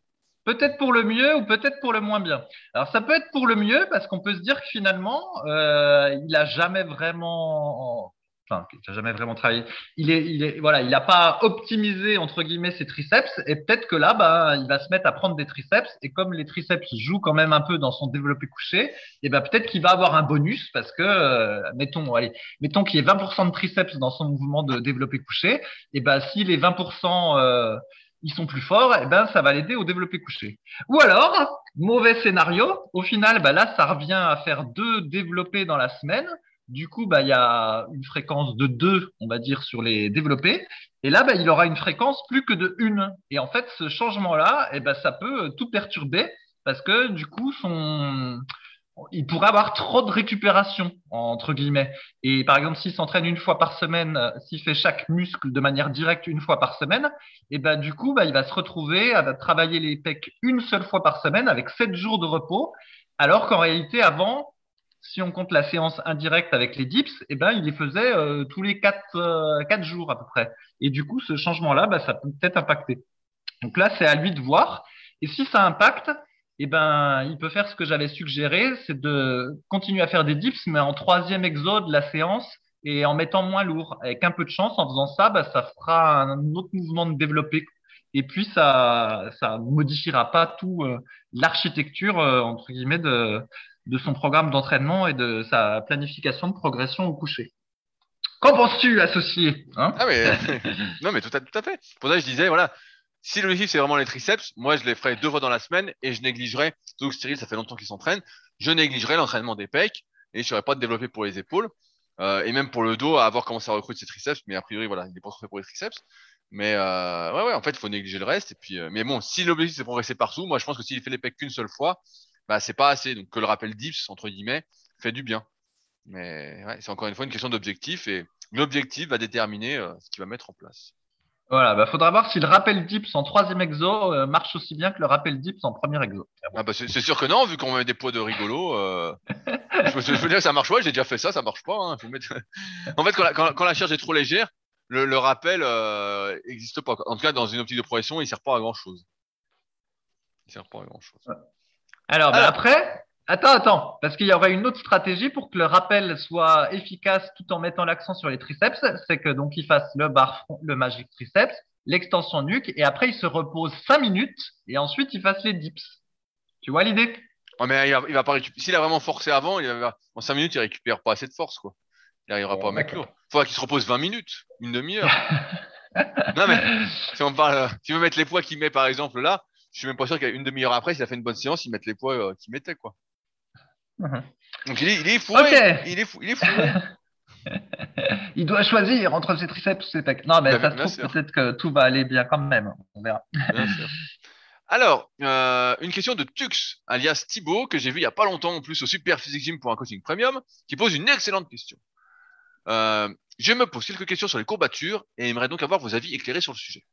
peut-être pour le mieux ou peut-être pour le moins bien. Alors ça peut être pour le mieux parce qu'on peut se dire que finalement, euh, il a jamais vraiment enfin, n'a jamais vraiment travaillé, il est, il est, voilà, il n'a pas optimisé entre guillemets ses triceps et peut-être que là, bah, il va se mettre à prendre des triceps et comme les triceps jouent quand même un peu dans son développé couché, et ben peut-être qu'il va avoir un bonus parce que, euh, mettons, allez, mettons qu'il y ait 20% de triceps dans son mouvement de développé couché, et ben si les 20% euh, ils sont plus forts, et ben ça va l'aider au développé couché. Ou alors, mauvais scénario, au final, bah là, ça revient à faire deux développés dans la semaine. Du coup, bah, il y a une fréquence de 2, on va dire, sur les développés. Et là, bah, il aura une fréquence plus que de 1. Et en fait, ce changement-là, eh ben, ça peut tout perturber parce que du coup, son, il pourrait avoir trop de récupération, entre guillemets. Et par exemple, s'il s'entraîne une fois par semaine, euh, s'il fait chaque muscle de manière directe une fois par semaine, et ben du coup, bah, il va se retrouver à travailler les pecs une seule fois par semaine avec sept jours de repos, alors qu'en réalité, avant, si on compte la séance indirecte avec les dips, et ben il les faisait euh, tous les quatre, euh, quatre jours à peu près. Et du coup, ce changement-là, bah, ça peut peut-être impacter. Donc là, c'est à lui de voir. Et si ça impacte, eh ben, il peut faire ce que j'avais suggéré, c'est de continuer à faire des dips, mais en troisième exo de la séance et en mettant moins lourd. Avec un peu de chance, en faisant ça, bah, ça fera un autre mouvement de développé. Et puis, ça ça modifiera pas tout euh, l'architecture, entre guillemets, de, de son programme d'entraînement et de sa planification de progression au coucher. Qu'en penses-tu, associé hein ah mais, [LAUGHS] [LAUGHS] Non, mais tout à, tout à fait. Pour ça, je disais, voilà, si l'objectif c'est vraiment les triceps, moi je les ferai deux fois dans la semaine et je négligerai, que Cyril ça fait longtemps qu'il s'entraîne, je négligerai l'entraînement des pecs et je serai pas de développer pour les épaules euh, et même pour le dos à voir comment ça recrute ses triceps, mais a priori voilà, il est pas trop fait pour les triceps. Mais euh, ouais ouais, en fait il faut négliger le reste et puis euh, mais bon, si l'objectif c'est progresser partout, moi je pense que s'il fait les pecs qu'une seule fois, bah c'est pas assez. Donc que le rappel dips entre guillemets fait du bien. Mais ouais, c'est encore une fois une question d'objectif et l'objectif va déterminer euh, ce qu'il va mettre en place. Voilà, bah faudra voir si le rappel dips en troisième exo euh, marche aussi bien que le rappel dips en premier exo. Ah bah c'est sûr que non, vu qu'on met des poids de rigolo. Euh... [LAUGHS] je, veux dire, ça marche pas, j'ai déjà fait ça, ça marche pas. Hein. Faut mettre... [LAUGHS] en fait, quand la, charge est trop légère, le, rappel euh, existe pas. En tout cas, dans une optique de progression, il sert pas à grand chose. Il sert pas à grand chose. Alors, bah, après, Attends, attends, parce qu'il y aurait une autre stratégie pour que le rappel soit efficace tout en mettant l'accent sur les triceps, c'est que donc il fasse le bar front, le magic triceps, l'extension nuque, et après il se repose 5 minutes, et ensuite il fasse les dips. Tu vois l'idée? Oh, mais il va, va pas récupérer. S'il a vraiment forcé avant, il va... en 5 minutes, il récupère pas assez de force, quoi. Il n'arrivera pas à mettre lourd. Il faudra qu'il se repose 20 minutes, une demi-heure. [LAUGHS] non, mais si on parle, si veut mettre les poids qu'il met, par exemple, là, je suis même pas sûr qu'une demi-heure après, s'il a fait une bonne séance, il mette les poids euh, qu'il mettait, quoi. Mhm. Donc il est, il est fou. Il est fou. Il est fou. [LAUGHS] il doit choisir entre ses triceps et ses pecs. Non, mais ça se trouve peut-être que tout va aller bien quand même. On verra. Alors, euh, une question de Tux, alias Thibaut, que j'ai vu il y a pas longtemps en plus au Super Physique Gym pour un coaching premium, qui pose une excellente question. Euh, je me pose quelques questions sur les courbatures et aimerais donc avoir vos avis éclairés sur le sujet.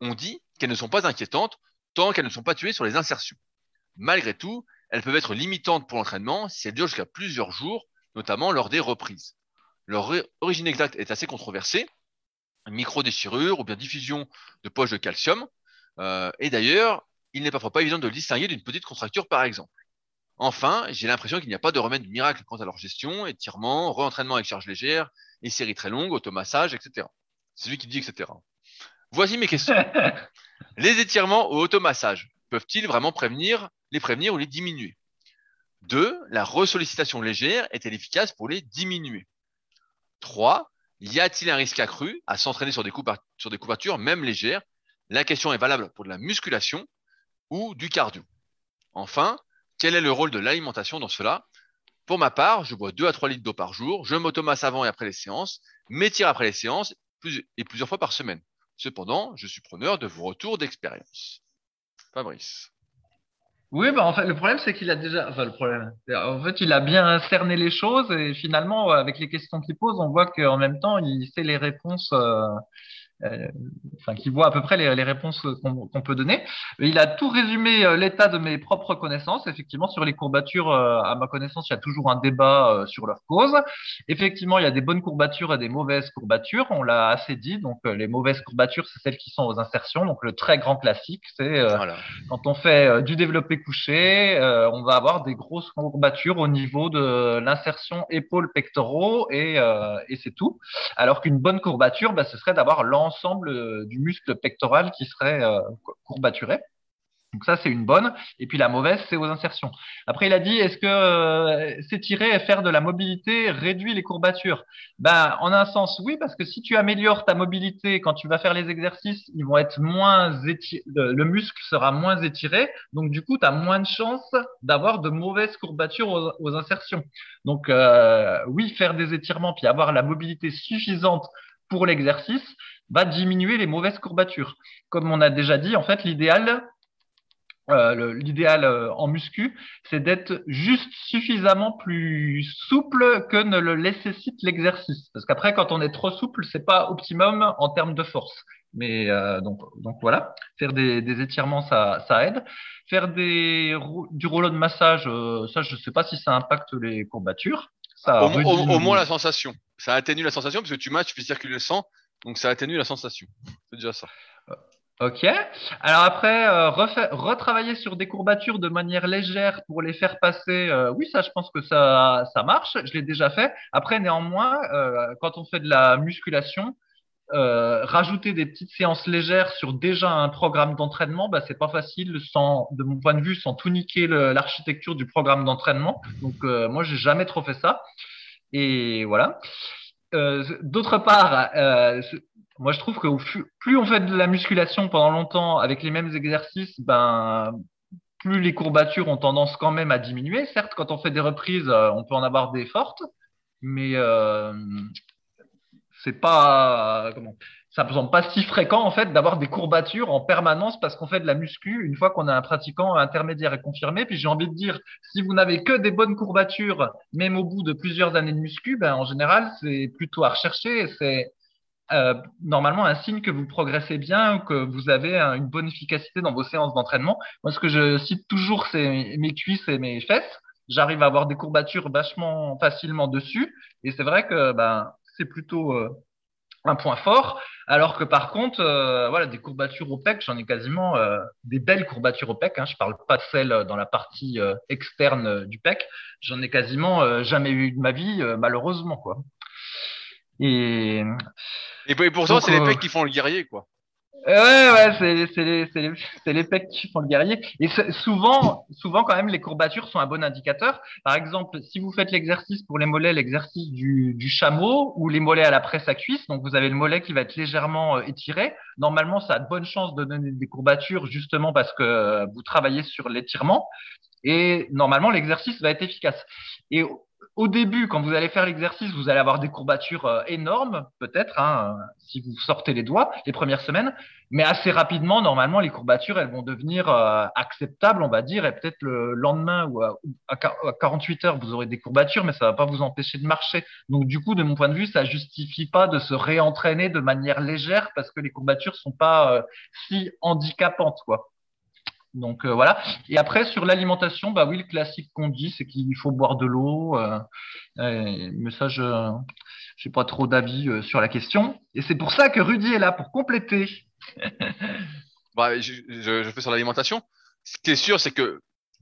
On dit qu'elles ne sont pas inquiétantes tant qu'elles ne sont pas tuées sur les insertions. Malgré tout, elles peuvent être limitantes pour l'entraînement si elles durent jusqu'à plusieurs jours, notamment lors des reprises. Leur origine exacte est assez controversée, micro-déchirure ou bien diffusion de poches de calcium. Euh, et d'ailleurs, il n'est parfois pas évident de le distinguer d'une petite contracture par exemple. Enfin, j'ai l'impression qu'il n'y a pas de remède miracle quant à leur gestion, étirement, re-entraînement avec charge légère, et séries très longues, automassage, etc. C'est lui qui dit etc. Voici mes questions. [LAUGHS] les étirements ou automassage peuvent-ils vraiment prévenir les prévenir ou les diminuer? Deux, la resollicitation légère est-elle efficace pour les diminuer? 3. Y a-t-il un risque accru à s'entraîner sur, des sur des couvertures, même légères? La question est valable pour de la musculation ou du cardio. Enfin, quel est le rôle de l'alimentation dans cela? Pour ma part, je bois 2 à 3 litres d'eau par jour, je m'automasse avant et après les séances, m'étire après les séances et plusieurs fois par semaine. Cependant, je suis preneur de vos retours d'expérience. Fabrice. Oui, bah en fait, le problème, c'est qu'il a déjà, enfin, le problème, en fait, il a bien cerné les choses et finalement, avec les questions qu'il pose, on voit qu'en même temps, il sait les réponses euh, enfin, qui voit à peu près les, les réponses qu'on peut donner. Il a tout résumé euh, l'état de mes propres connaissances. Effectivement, sur les courbatures, euh, à ma connaissance, il y a toujours un débat sur leur cause. Effectivement, il y a des bonnes courbatures et des mauvaises courbatures. On l'a assez dit. Donc, les mauvaises courbatures, c'est celles qui sont aux insertions. Donc, le très grand classique, c'est quand on fait du développé couché, on va avoir des grosses courbatures au niveau de l'insertion épaule pectoraux et, et c'est tout. Alors qu'une bonne courbature, bah, ce serait d'avoir l'ensemble ensemble euh, du muscle pectoral qui serait euh, courbaturé. Donc ça, c'est une bonne. Et puis la mauvaise, c'est aux insertions. Après, il a dit, est-ce que euh, s'étirer et faire de la mobilité réduit les courbatures? Ben, en un sens, oui, parce que si tu améliores ta mobilité quand tu vas faire les exercices, ils vont être moins le, muscle sera moins étiré. Donc du coup, tu as moins de chances d'avoir de mauvaises courbatures aux, insertions. Donc oui, faire des étirements puis avoir la mobilité suffisante pour l'exercice va diminuer les mauvaises courbatures. Comme on a déjà dit, en fait, l'idéal, euh, l'idéal euh, en muscu, c'est d'être juste suffisamment plus souple que ne le nécessite l'exercice. Parce qu'après, quand on est trop souple, c'est pas optimum en termes de force. Mais euh, donc, donc voilà, faire des, des étirements, ça, ça aide. Faire des, du rouleau de massage, ça, je sais pas si ça impacte les courbatures. Ça au, au, moins la sensation. Ça atténue la sensation parce que tu matches, tu fais circuler le sang, donc ça atténue la sensation. C'est déjà ça. Ok. Alors après, euh, retravailler sur des courbatures de manière légère pour les faire passer. Euh, oui, ça, je pense que ça, ça marche. Je l'ai déjà fait. Après, néanmoins, euh, quand on fait de la musculation, rajouter des petites séances légères sur déjà un programme d'entraînement, bah, c'est pas facile sans, de mon point de vue, sans tout niquer l'architecture du programme d'entraînement. Donc, moi, j'ai jamais trop fait ça. Et voilà. D'autre part, moi, je trouve que plus on fait de la musculation pendant longtemps avec les mêmes exercices, ben, plus les courbatures ont tendance quand même à diminuer. Certes, quand on fait des reprises, euh, on peut en avoir des fortes, mais euh, c'est pas comment ça ne semble pas si fréquent en fait d'avoir des courbatures en permanence parce qu'on fait de la muscu une fois qu'on a un pratiquant intermédiaire et confirmé. Puis j'ai envie de dire, si vous n'avez que des bonnes courbatures, même au bout de plusieurs années de muscu, ben en général c'est plutôt à rechercher. C'est euh, normalement un signe que vous progressez bien, que vous avez une bonne efficacité dans vos séances d'entraînement. Moi, ce que je cite toujours, c'est mes cuisses et mes fesses. J'arrive à avoir des courbatures vachement facilement dessus, et c'est vrai que ben, c'est plutôt euh, un point fort. Alors que par contre, euh, voilà, des courbatures au pec, j'en ai quasiment des belles courbatures au pec. Hein, je parle pas de celles dans la partie externe du pec. J'en ai quasiment jamais eu de ma vie, malheureusement, quoi. Et et pourtant, c'est les euh, pecs qui font le guerrier, quoi. Ouais, ouais, c'est les, les, les pecs qui font le guerrier. Et souvent, souvent, quand même, les courbatures sont un bon indicateur. Par exemple, si vous faites l'exercice pour les mollets, l'exercice du, du, chameau ou les mollets à la presse à cuisse, donc vous avez le mollet qui va être légèrement euh, étiré. Normalement, ça a de bonnes chances de donner des courbatures justement parce que euh, vous travaillez sur l'étirement. Et normalement, l'exercice va être efficace. Et au début, quand vous allez faire l'exercice, vous allez avoir des courbatures euh, énormes, peut-être, hein, si vous sortez les doigts les premières semaines. Mais assez rapidement, normalement, les courbatures, elles vont devenir euh, acceptables, on va dire. Et peut-être le lendemain ou à, 48 heures, vous aurez des courbatures, mais ça va pas vous empêcher de marcher. Donc, du coup, de mon point de vue, ça justifie pas de se réentraîner de manière légère parce que les courbatures sont pas euh, si handicapantes, quoi. Donc euh, voilà. Et après sur l'alimentation, bah oui, le classique qu'on dit, c'est qu'il faut boire de l'eau. Euh, mais ça, je n'ai pas trop d'avis euh, sur la question. Et c'est pour ça que Rudy est là pour compléter. [LAUGHS] bah, je, fais sur l'alimentation. Ce qui est sûr, c'est que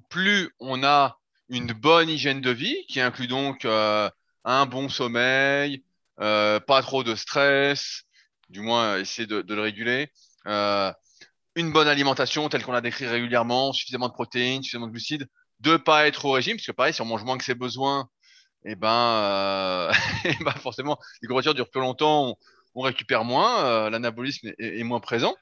plus on a une bonne hygiène de vie, qui inclut donc un bon sommeil, pas trop de stress, du moins essayer de le réguler. Une bonne alimentation telle qu'on a décrit régulièrement, suffisamment de protéines, suffisamment de glucides, de pas être au régime, parce que pareil, si on mange moins que ses besoins, et eh ben, euh, [LAUGHS] eh ben forcément, les courbatures durent plus longtemps, on, récupère moins, euh, l'anabolisme est, moins présent,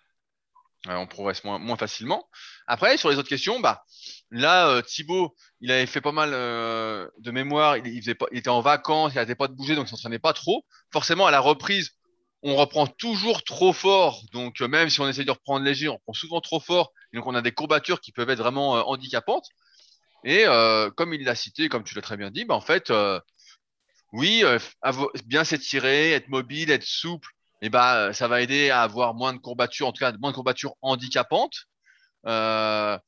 euh, on progresse moins, moins facilement. Après, sur les autres questions, bah là, Thibaut, il avait fait pas mal de mémoire, il était en vacances, il n'arrêtait pas de bouger, donc il s'entraînait pas trop. Forcément, à la reprise, on reprend toujours trop fort. Donc, euh, même si on essaie de reprendre léger, on reprend souvent trop fort. donc, on a des courbatures qui peuvent être vraiment euh, handicapantes. Et euh, comme il l'a cité, comme tu l'as très bien dit, bah, en fait, oui, bien s'étirer, être mobile, être souple, et eh bah, ça va aider à avoir moins de courbatures, en tout cas moins de courbatures handicapantes. faire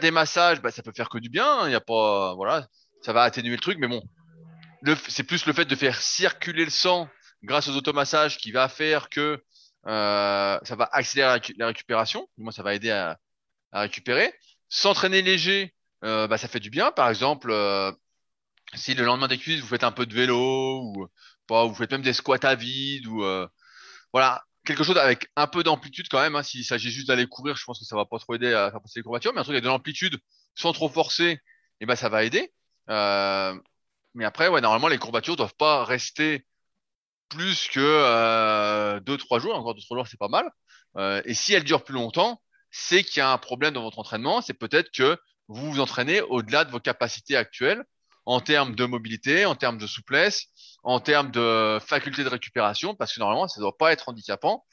des massages, bah, ça peut faire que du bien. Il hein. y a pas, voilà, ça va atténuer le truc, mais bon, c'est plus le fait de faire circuler le sang grâce aux automassages qui va faire que euh, ça va accélérer la, récupération. Du moins, ça va aider à, récupérer. S'entraîner léger, euh, bah, ça fait du bien. Par exemple, euh, si le lendemain des cuisses, vous faites un peu de vélo ou pas, vous faites même des squats à vide ou voilà, quelque chose avec un peu d'amplitude quand même. Hein. S'il s'agit juste d'aller courir, je pense que ça va pas trop aider à faire passer les courbatures, mais un truc avec de l'amplitude sans trop forcer, et eh ben ça va aider. mais après, ouais, normalement, les courbatures doivent pas rester plus que euh, 2-3 jours. Encore 2-3 jours, c'est pas mal. Euh, et si elle dure plus longtemps, c'est qu'il y a un problème dans votre entraînement. C'est peut-être que vous vous entraînez au-delà de vos capacités actuelles en termes de mobilité, en termes de souplesse, en termes de faculté de récupération, parce que normalement, ça ne doit pas être handicapant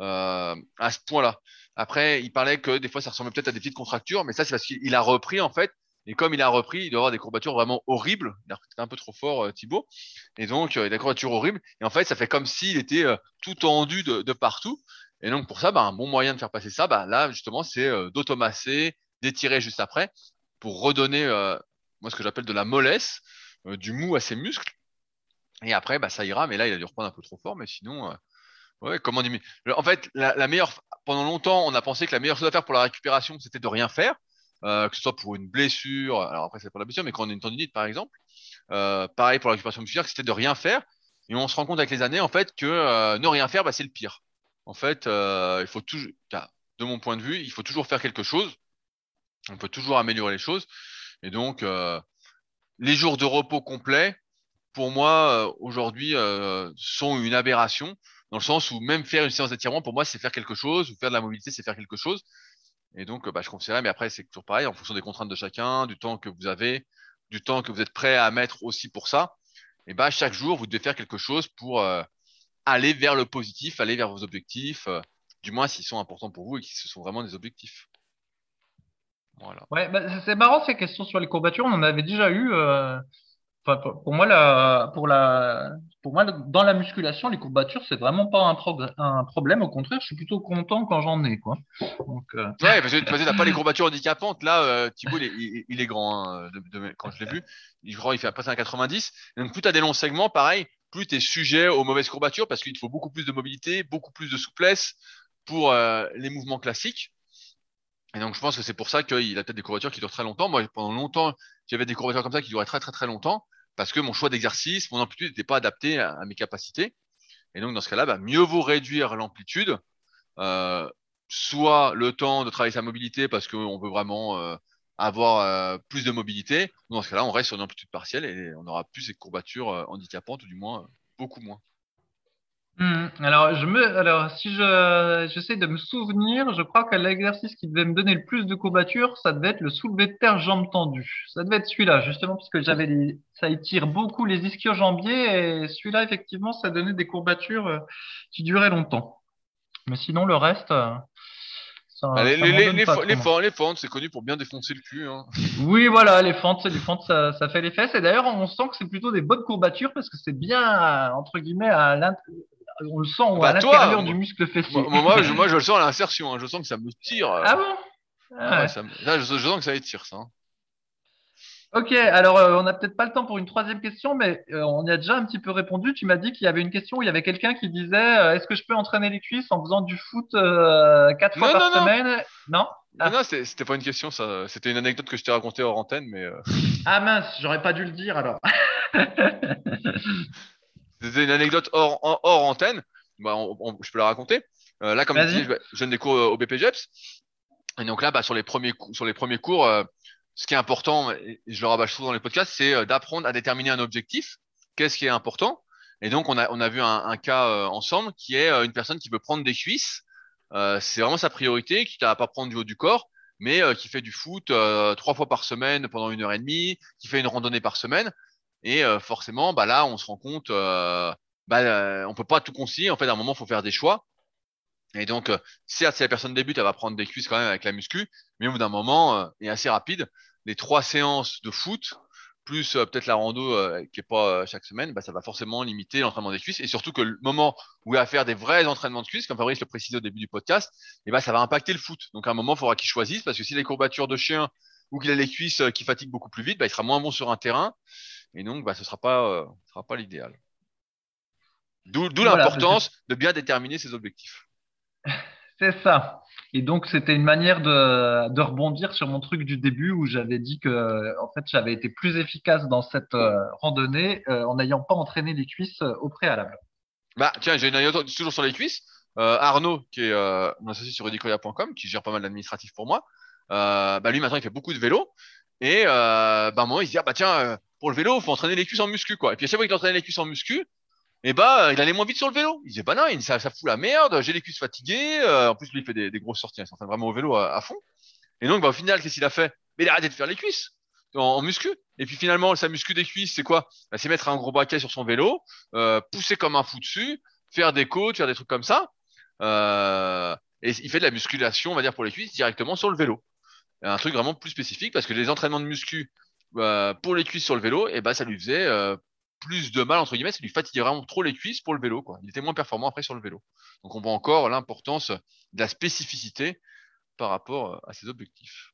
euh, à ce point-là. Après, il parlait que des fois, ça ressemblait peut-être à des petites contractures, mais ça, c'est parce qu'il a repris, en fait. Et comme il a repris, il doit avoir des courbatures vraiment horribles. Il a un peu trop fort, euh, Thibaut. Et donc, euh, il a des courbatures horribles. Et en fait, ça fait comme s'il était euh, tout tendu de, partout. Et donc, pour ça, bah, un bon moyen de faire passer ça, bah, là, justement, c'est d'automasser, d'étirer juste après, pour redonner, moi, ce que j'appelle de la mollesse, du mou à ses muscles. Et après, bah, ça ira. Mais là, il a dû reprendre un peu trop fort. Mais sinon, ouais, comment diminuer En fait, pendant longtemps, on a pensé que la meilleure chose à faire pour la récupération, c'était de rien faire. Euh, que ce soit pour une blessure, alors après c'est pas la blessure, mais quand on a une tendinite par exemple, euh, pareil pour la récupération musculaire, c'était de rien faire. Et on se rend compte avec les années en fait que euh, ne rien faire, bah, c'est le pire. En fait, il faut de mon point de vue, il faut toujours faire quelque chose. On peut toujours améliorer les choses. Et donc, les jours de repos complets, pour moi, aujourd'hui, sont une aberration, dans le sens où même faire une séance d'étirement, pour moi, c'est faire quelque chose, ou faire de la mobilité, c'est faire quelque chose. Et donc, bah, je conseillerais, mais après, c'est toujours pareil, en fonction des contraintes de chacun, du temps que vous avez, du temps que vous êtes prêt à mettre aussi pour ça. Et bah, chaque jour, vous devez faire quelque chose pour euh, aller vers le positif, aller vers vos objectifs, euh, du moins s'ils sont importants pour vous et qu'ils ce sont vraiment des objectifs. Voilà. Ouais, bah, c'est marrant ces questions sur les courbatures. On en avait déjà eu. Euh, pour moi, pour la, pour moi, dans la musculation, les courbatures, c'est vraiment pas un, pro un, problème. Au contraire, je suis plutôt content quand j'en ai, quoi. Euh... Ouais, parce que tu n'as pas les courbatures handicapantes. Là, euh, Thibaut, il est, grand. Hein, quand je l'ai vu, je crois il fait à peu près un 90. Donc, plus tu as des longs segments, pareil, plus tu es sujet aux mauvaises courbatures parce qu'il faut beaucoup plus de mobilité, beaucoup plus de souplesse pour euh, les mouvements classiques. Et donc, je pense que c'est pour ça qu'il a peut-être des courbatures qui durent très longtemps. Moi, pendant longtemps, j'avais des courbatures comme ça qui duraient très, très, très longtemps parce que mon choix d'exercice, mon amplitude n'était pas adapté à, mes capacités. Et donc, dans ce cas-là, bah, mieux vaut réduire l'amplitude, euh, soit le temps de travailler sa mobilité parce qu'on veut vraiment euh, avoir euh, plus de mobilité, dans ce cas-là, on reste sur une amplitude partielle et on aura plus ces courbatures handicapantes, ou du moins beaucoup moins. Mmh. Alors, je me, alors, si je, j'essaie de me souvenir, je crois que l'exercice qui devait me donner le plus de courbatures, ça devait être le soulevé de terre jambes tendues. Ça devait être celui-là, justement, parce que j'avais les, ça étire beaucoup les ischio-jambiers et celui-là, effectivement, ça donnait des courbatures euh, qui duraient longtemps. Mais sinon, le reste, euh, ça, les, ça les, les, les, fentes, les fentes, c'est connu pour bien défoncer le cul. Hein. [LAUGHS] Oui, voilà, les fentes, les fentes, ça, ça fait les fesses. Et d'ailleurs, on sent que c'est plutôt des bonnes courbatures parce que c'est bien, entre guillemets, à l'intérieur on le sent bah, à l'intérieur du muscle fessier. Moi, moi, je, moi, je le sens à l'insertion. Hein. Je sens que ça me tire. Ah bon? Ah ouais. ça me... Là, je, je, sens que ça étire, ça. Hein. Ok, alors euh, on n'a peut-être pas le temps pour une troisième question, mais euh, on y a déjà un petit peu répondu. Tu m'as dit qu'il y avait une question où il y avait quelqu'un qui disait euh, Est-ce que je peux entraîner les cuisses en faisant du foot euh, quatre fois non, par non, semaine? Non? Ah. Non, c'était pas une question, ça. C'était une anecdote que je t'ai racontée hors antenne, mais. Ah mince, j'aurais pas dû le dire alors. [LAUGHS] c'était une anecdote hors, hors antenne bah, on, on, je peux la raconter. Euh, là, comme je dis, je donne des cours au BPGEPS. Et donc là, bah, sur les premiers sur les premiers cours, euh, ce qui est important, et je le rabâche souvent dans les podcasts, c'est euh, d'apprendre à déterminer un objectif. Qu'est-ce qui est important? Et donc, on a on a vu un, un cas euh, ensemble qui est euh, une personne qui veut prendre des cuisses. c'est vraiment sa priorité, qui n'a pas prendre du haut du corps, mais qui fait du foot trois fois par semaine pendant une heure et demie, qui fait une randonnée par semaine. Et forcément, bah là, on se rend compte bah, euh, on peut pas tout concilier. En fait, à un moment, faut faire des choix. Et donc, euh, certes, si la personne débute, elle va prendre des cuisses quand même avec la muscu, mais au bout d'un moment, euh, et assez rapide, les trois séances de foot, plus euh, peut-être la rando euh, qui est pas euh, chaque semaine, bah, ça va forcément limiter l'entraînement des cuisses. Et surtout que le moment où il va faire des vrais entraînements de cuisses, comme Fabrice le précisait au début du podcast, et bah, ça va impacter le foot. Donc à un moment, il faudra qu'il choisisse, parce que si les courbatures de chien ou qu'il a les cuisses qui fatiguent beaucoup plus vite, bah, il sera moins bon sur un terrain. Et donc, bah, ce sera pas, ce sera pas l'idéal. D'où voilà, l'importance de bien déterminer ses objectifs. [LAUGHS] C'est ça. Et donc, c'était une manière de, de, rebondir sur mon truc du début où j'avais dit que, en fait, j'avais été plus efficace dans cette euh, randonnée euh, en n'ayant pas entraîné les cuisses euh, au préalable. Bah, tiens, j'ai une anecdote toujours sur les cuisses. Arnaud, qui est euh, mon associé sur edicoya.com, qui gère pas mal d'administratifs pour moi, bah, lui, maintenant, il fait beaucoup de vélo. Et bah, moi, il se dit, ah, bah, tiens, pour le vélo, faut entraîner les cuisses en muscu, quoi. Et puis, à chaque fois qu'il entraînait les cuisses en muscu, et bah il allait moins vite sur le vélo. Il disait bah non, ça, fout la merde, j'ai les cuisses fatiguées. Euh, en plus lui il fait des, grosses sorties, il s'entraîne vraiment au vélo à, à, fond. Et donc bah, au final qu'est-ce qu'il a fait? Mais il a arrêté de faire les cuisses en, en muscu. Et puis finalement sa muscu des cuisses c'est quoi? Bah, C'est mettre un gros baquet sur son vélo, euh, pousser comme un fou dessus, faire des côtes, faire des trucs comme ça. Euh, et il fait de la musculation, on va dire, pour les cuisses directement sur le vélo. Un truc vraiment plus spécifique parce que les entraînements de muscu euh, pour les cuisses sur le vélo, et eh ben, ça lui faisait euh, plus de mal, entre guillemets, ça lui fatiguait vraiment trop les cuisses pour le vélo. Quoi. Il était moins performant après sur le vélo. Donc on voit encore l'importance de la spécificité par rapport à ses objectifs.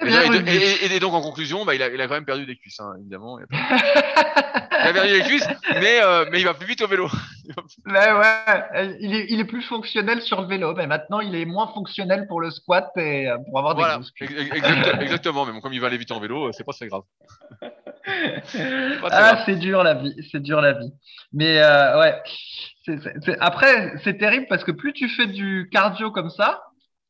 Et, donc en conclusion, bah, il, a, il, a, quand même perdu des cuisses, hein, évidemment. Il a, perdu des cuisses, [LAUGHS] mais, euh, mais il va plus vite au vélo. Mais ouais, il est, il est, plus fonctionnel sur le vélo, mais maintenant il est moins fonctionnel pour le squat et euh, pour avoir des voilà, exactement, exactement, mais bon, comme il va aller vite en vélo, c'est pas très grave. [LAUGHS] ah, c'est dur la vie, c'est dur la vie. Mais euh, ouais, après c'est terrible parce que plus tu fais du cardio comme ça,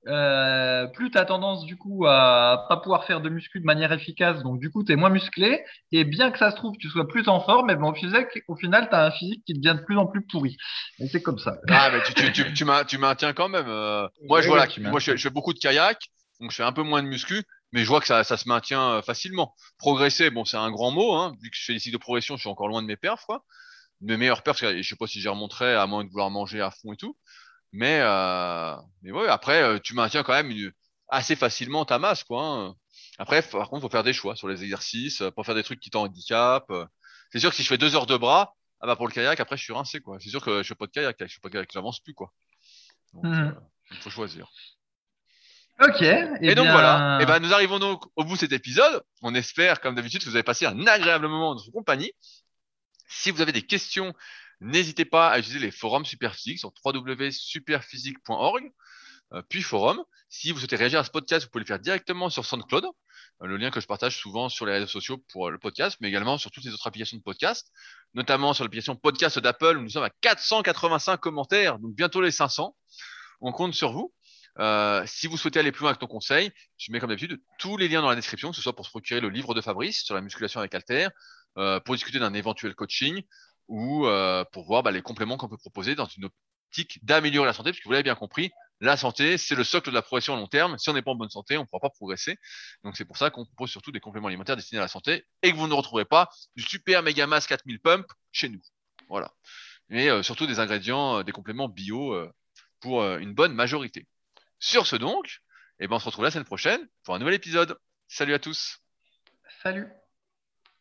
euh, plus tu as tendance du coup à pas pouvoir faire de muscu de manière efficace, donc du coup tu es moins musclé, et bien que ça se trouve tu sois plus en forme, mais bon, au, physique, au final tu as un physique qui devient de plus en plus pourri. Et c'est comme ça. Ah mais tu, tu, tu, tu, tu maintiens quand même. Euh... Moi, je, voilà, moi je, je, fais beaucoup de kayak, donc je fais un peu moins de muscu, mais je vois que ça, ça se maintient euh, facilement. Progresser, bon c'est un grand mot, hein, vu que je fais des cycles de progression, je suis encore loin de mes perfs, quoi. De mes meilleurs perfs, je sais pas si j'y remonterai à moins de vouloir manger à fond et tout. Mais, euh, mais ouais, après, euh, tu maintiens quand même une, assez facilement ta masse, quoi. Hein. Après, par contre, faut faire des choix sur les exercices, euh, pour faire des trucs qui t'handicapent. C'est sûr que si je fais deux heures de bras, ah bah pour le kayak, après, je suis rincé, quoi. C'est sûr que je fais pas de kayak, je fais pas de kayak, j'avance plus, quoi. Donc, mmh. il faut choisir. Ok. Et, eh donc voilà. Et ben nous arrivons donc au bout de cet épisode. On espère, comme d'habitude, que vous avez passé un agréable moment en notre compagnie. Si vous avez des questions N'hésitez pas à utiliser les forums Superphysique sur www.superphysique.org, euh, puis forum. Si vous souhaitez réagir à ce podcast, vous pouvez le faire directement sur SoundCloud, euh, le lien que je partage souvent sur les réseaux sociaux pour euh, le podcast, mais également sur toutes les autres applications de podcast, notamment sur l'application podcast d'Apple où nous sommes à 485 commentaires, donc bientôt les 500. On compte sur vous. Si vous souhaitez aller plus loin avec nos conseils, je mets comme d'habitude tous les liens dans la description, que ce soit pour se procurer le livre de Fabrice sur la musculation avec Alter, pour discuter d'un éventuel coaching, ou euh, pour voir bah, les compléments qu'on peut proposer dans une optique d'améliorer la santé, parce que vous l'avez bien compris, la santé, c'est le socle de la progression à long terme. Si on n'est pas en bonne santé, on ne pourra pas progresser. Donc c'est pour ça qu'on propose surtout des compléments alimentaires destinés à la santé et que vous ne retrouverez pas du super méga mass 4000 pump chez nous. Voilà. Mais euh, surtout des ingrédients, euh, des compléments bio pour une bonne majorité. Sur ce donc, eh ben, on se retrouve la semaine prochaine pour un nouvel épisode. Salut à tous. Salut.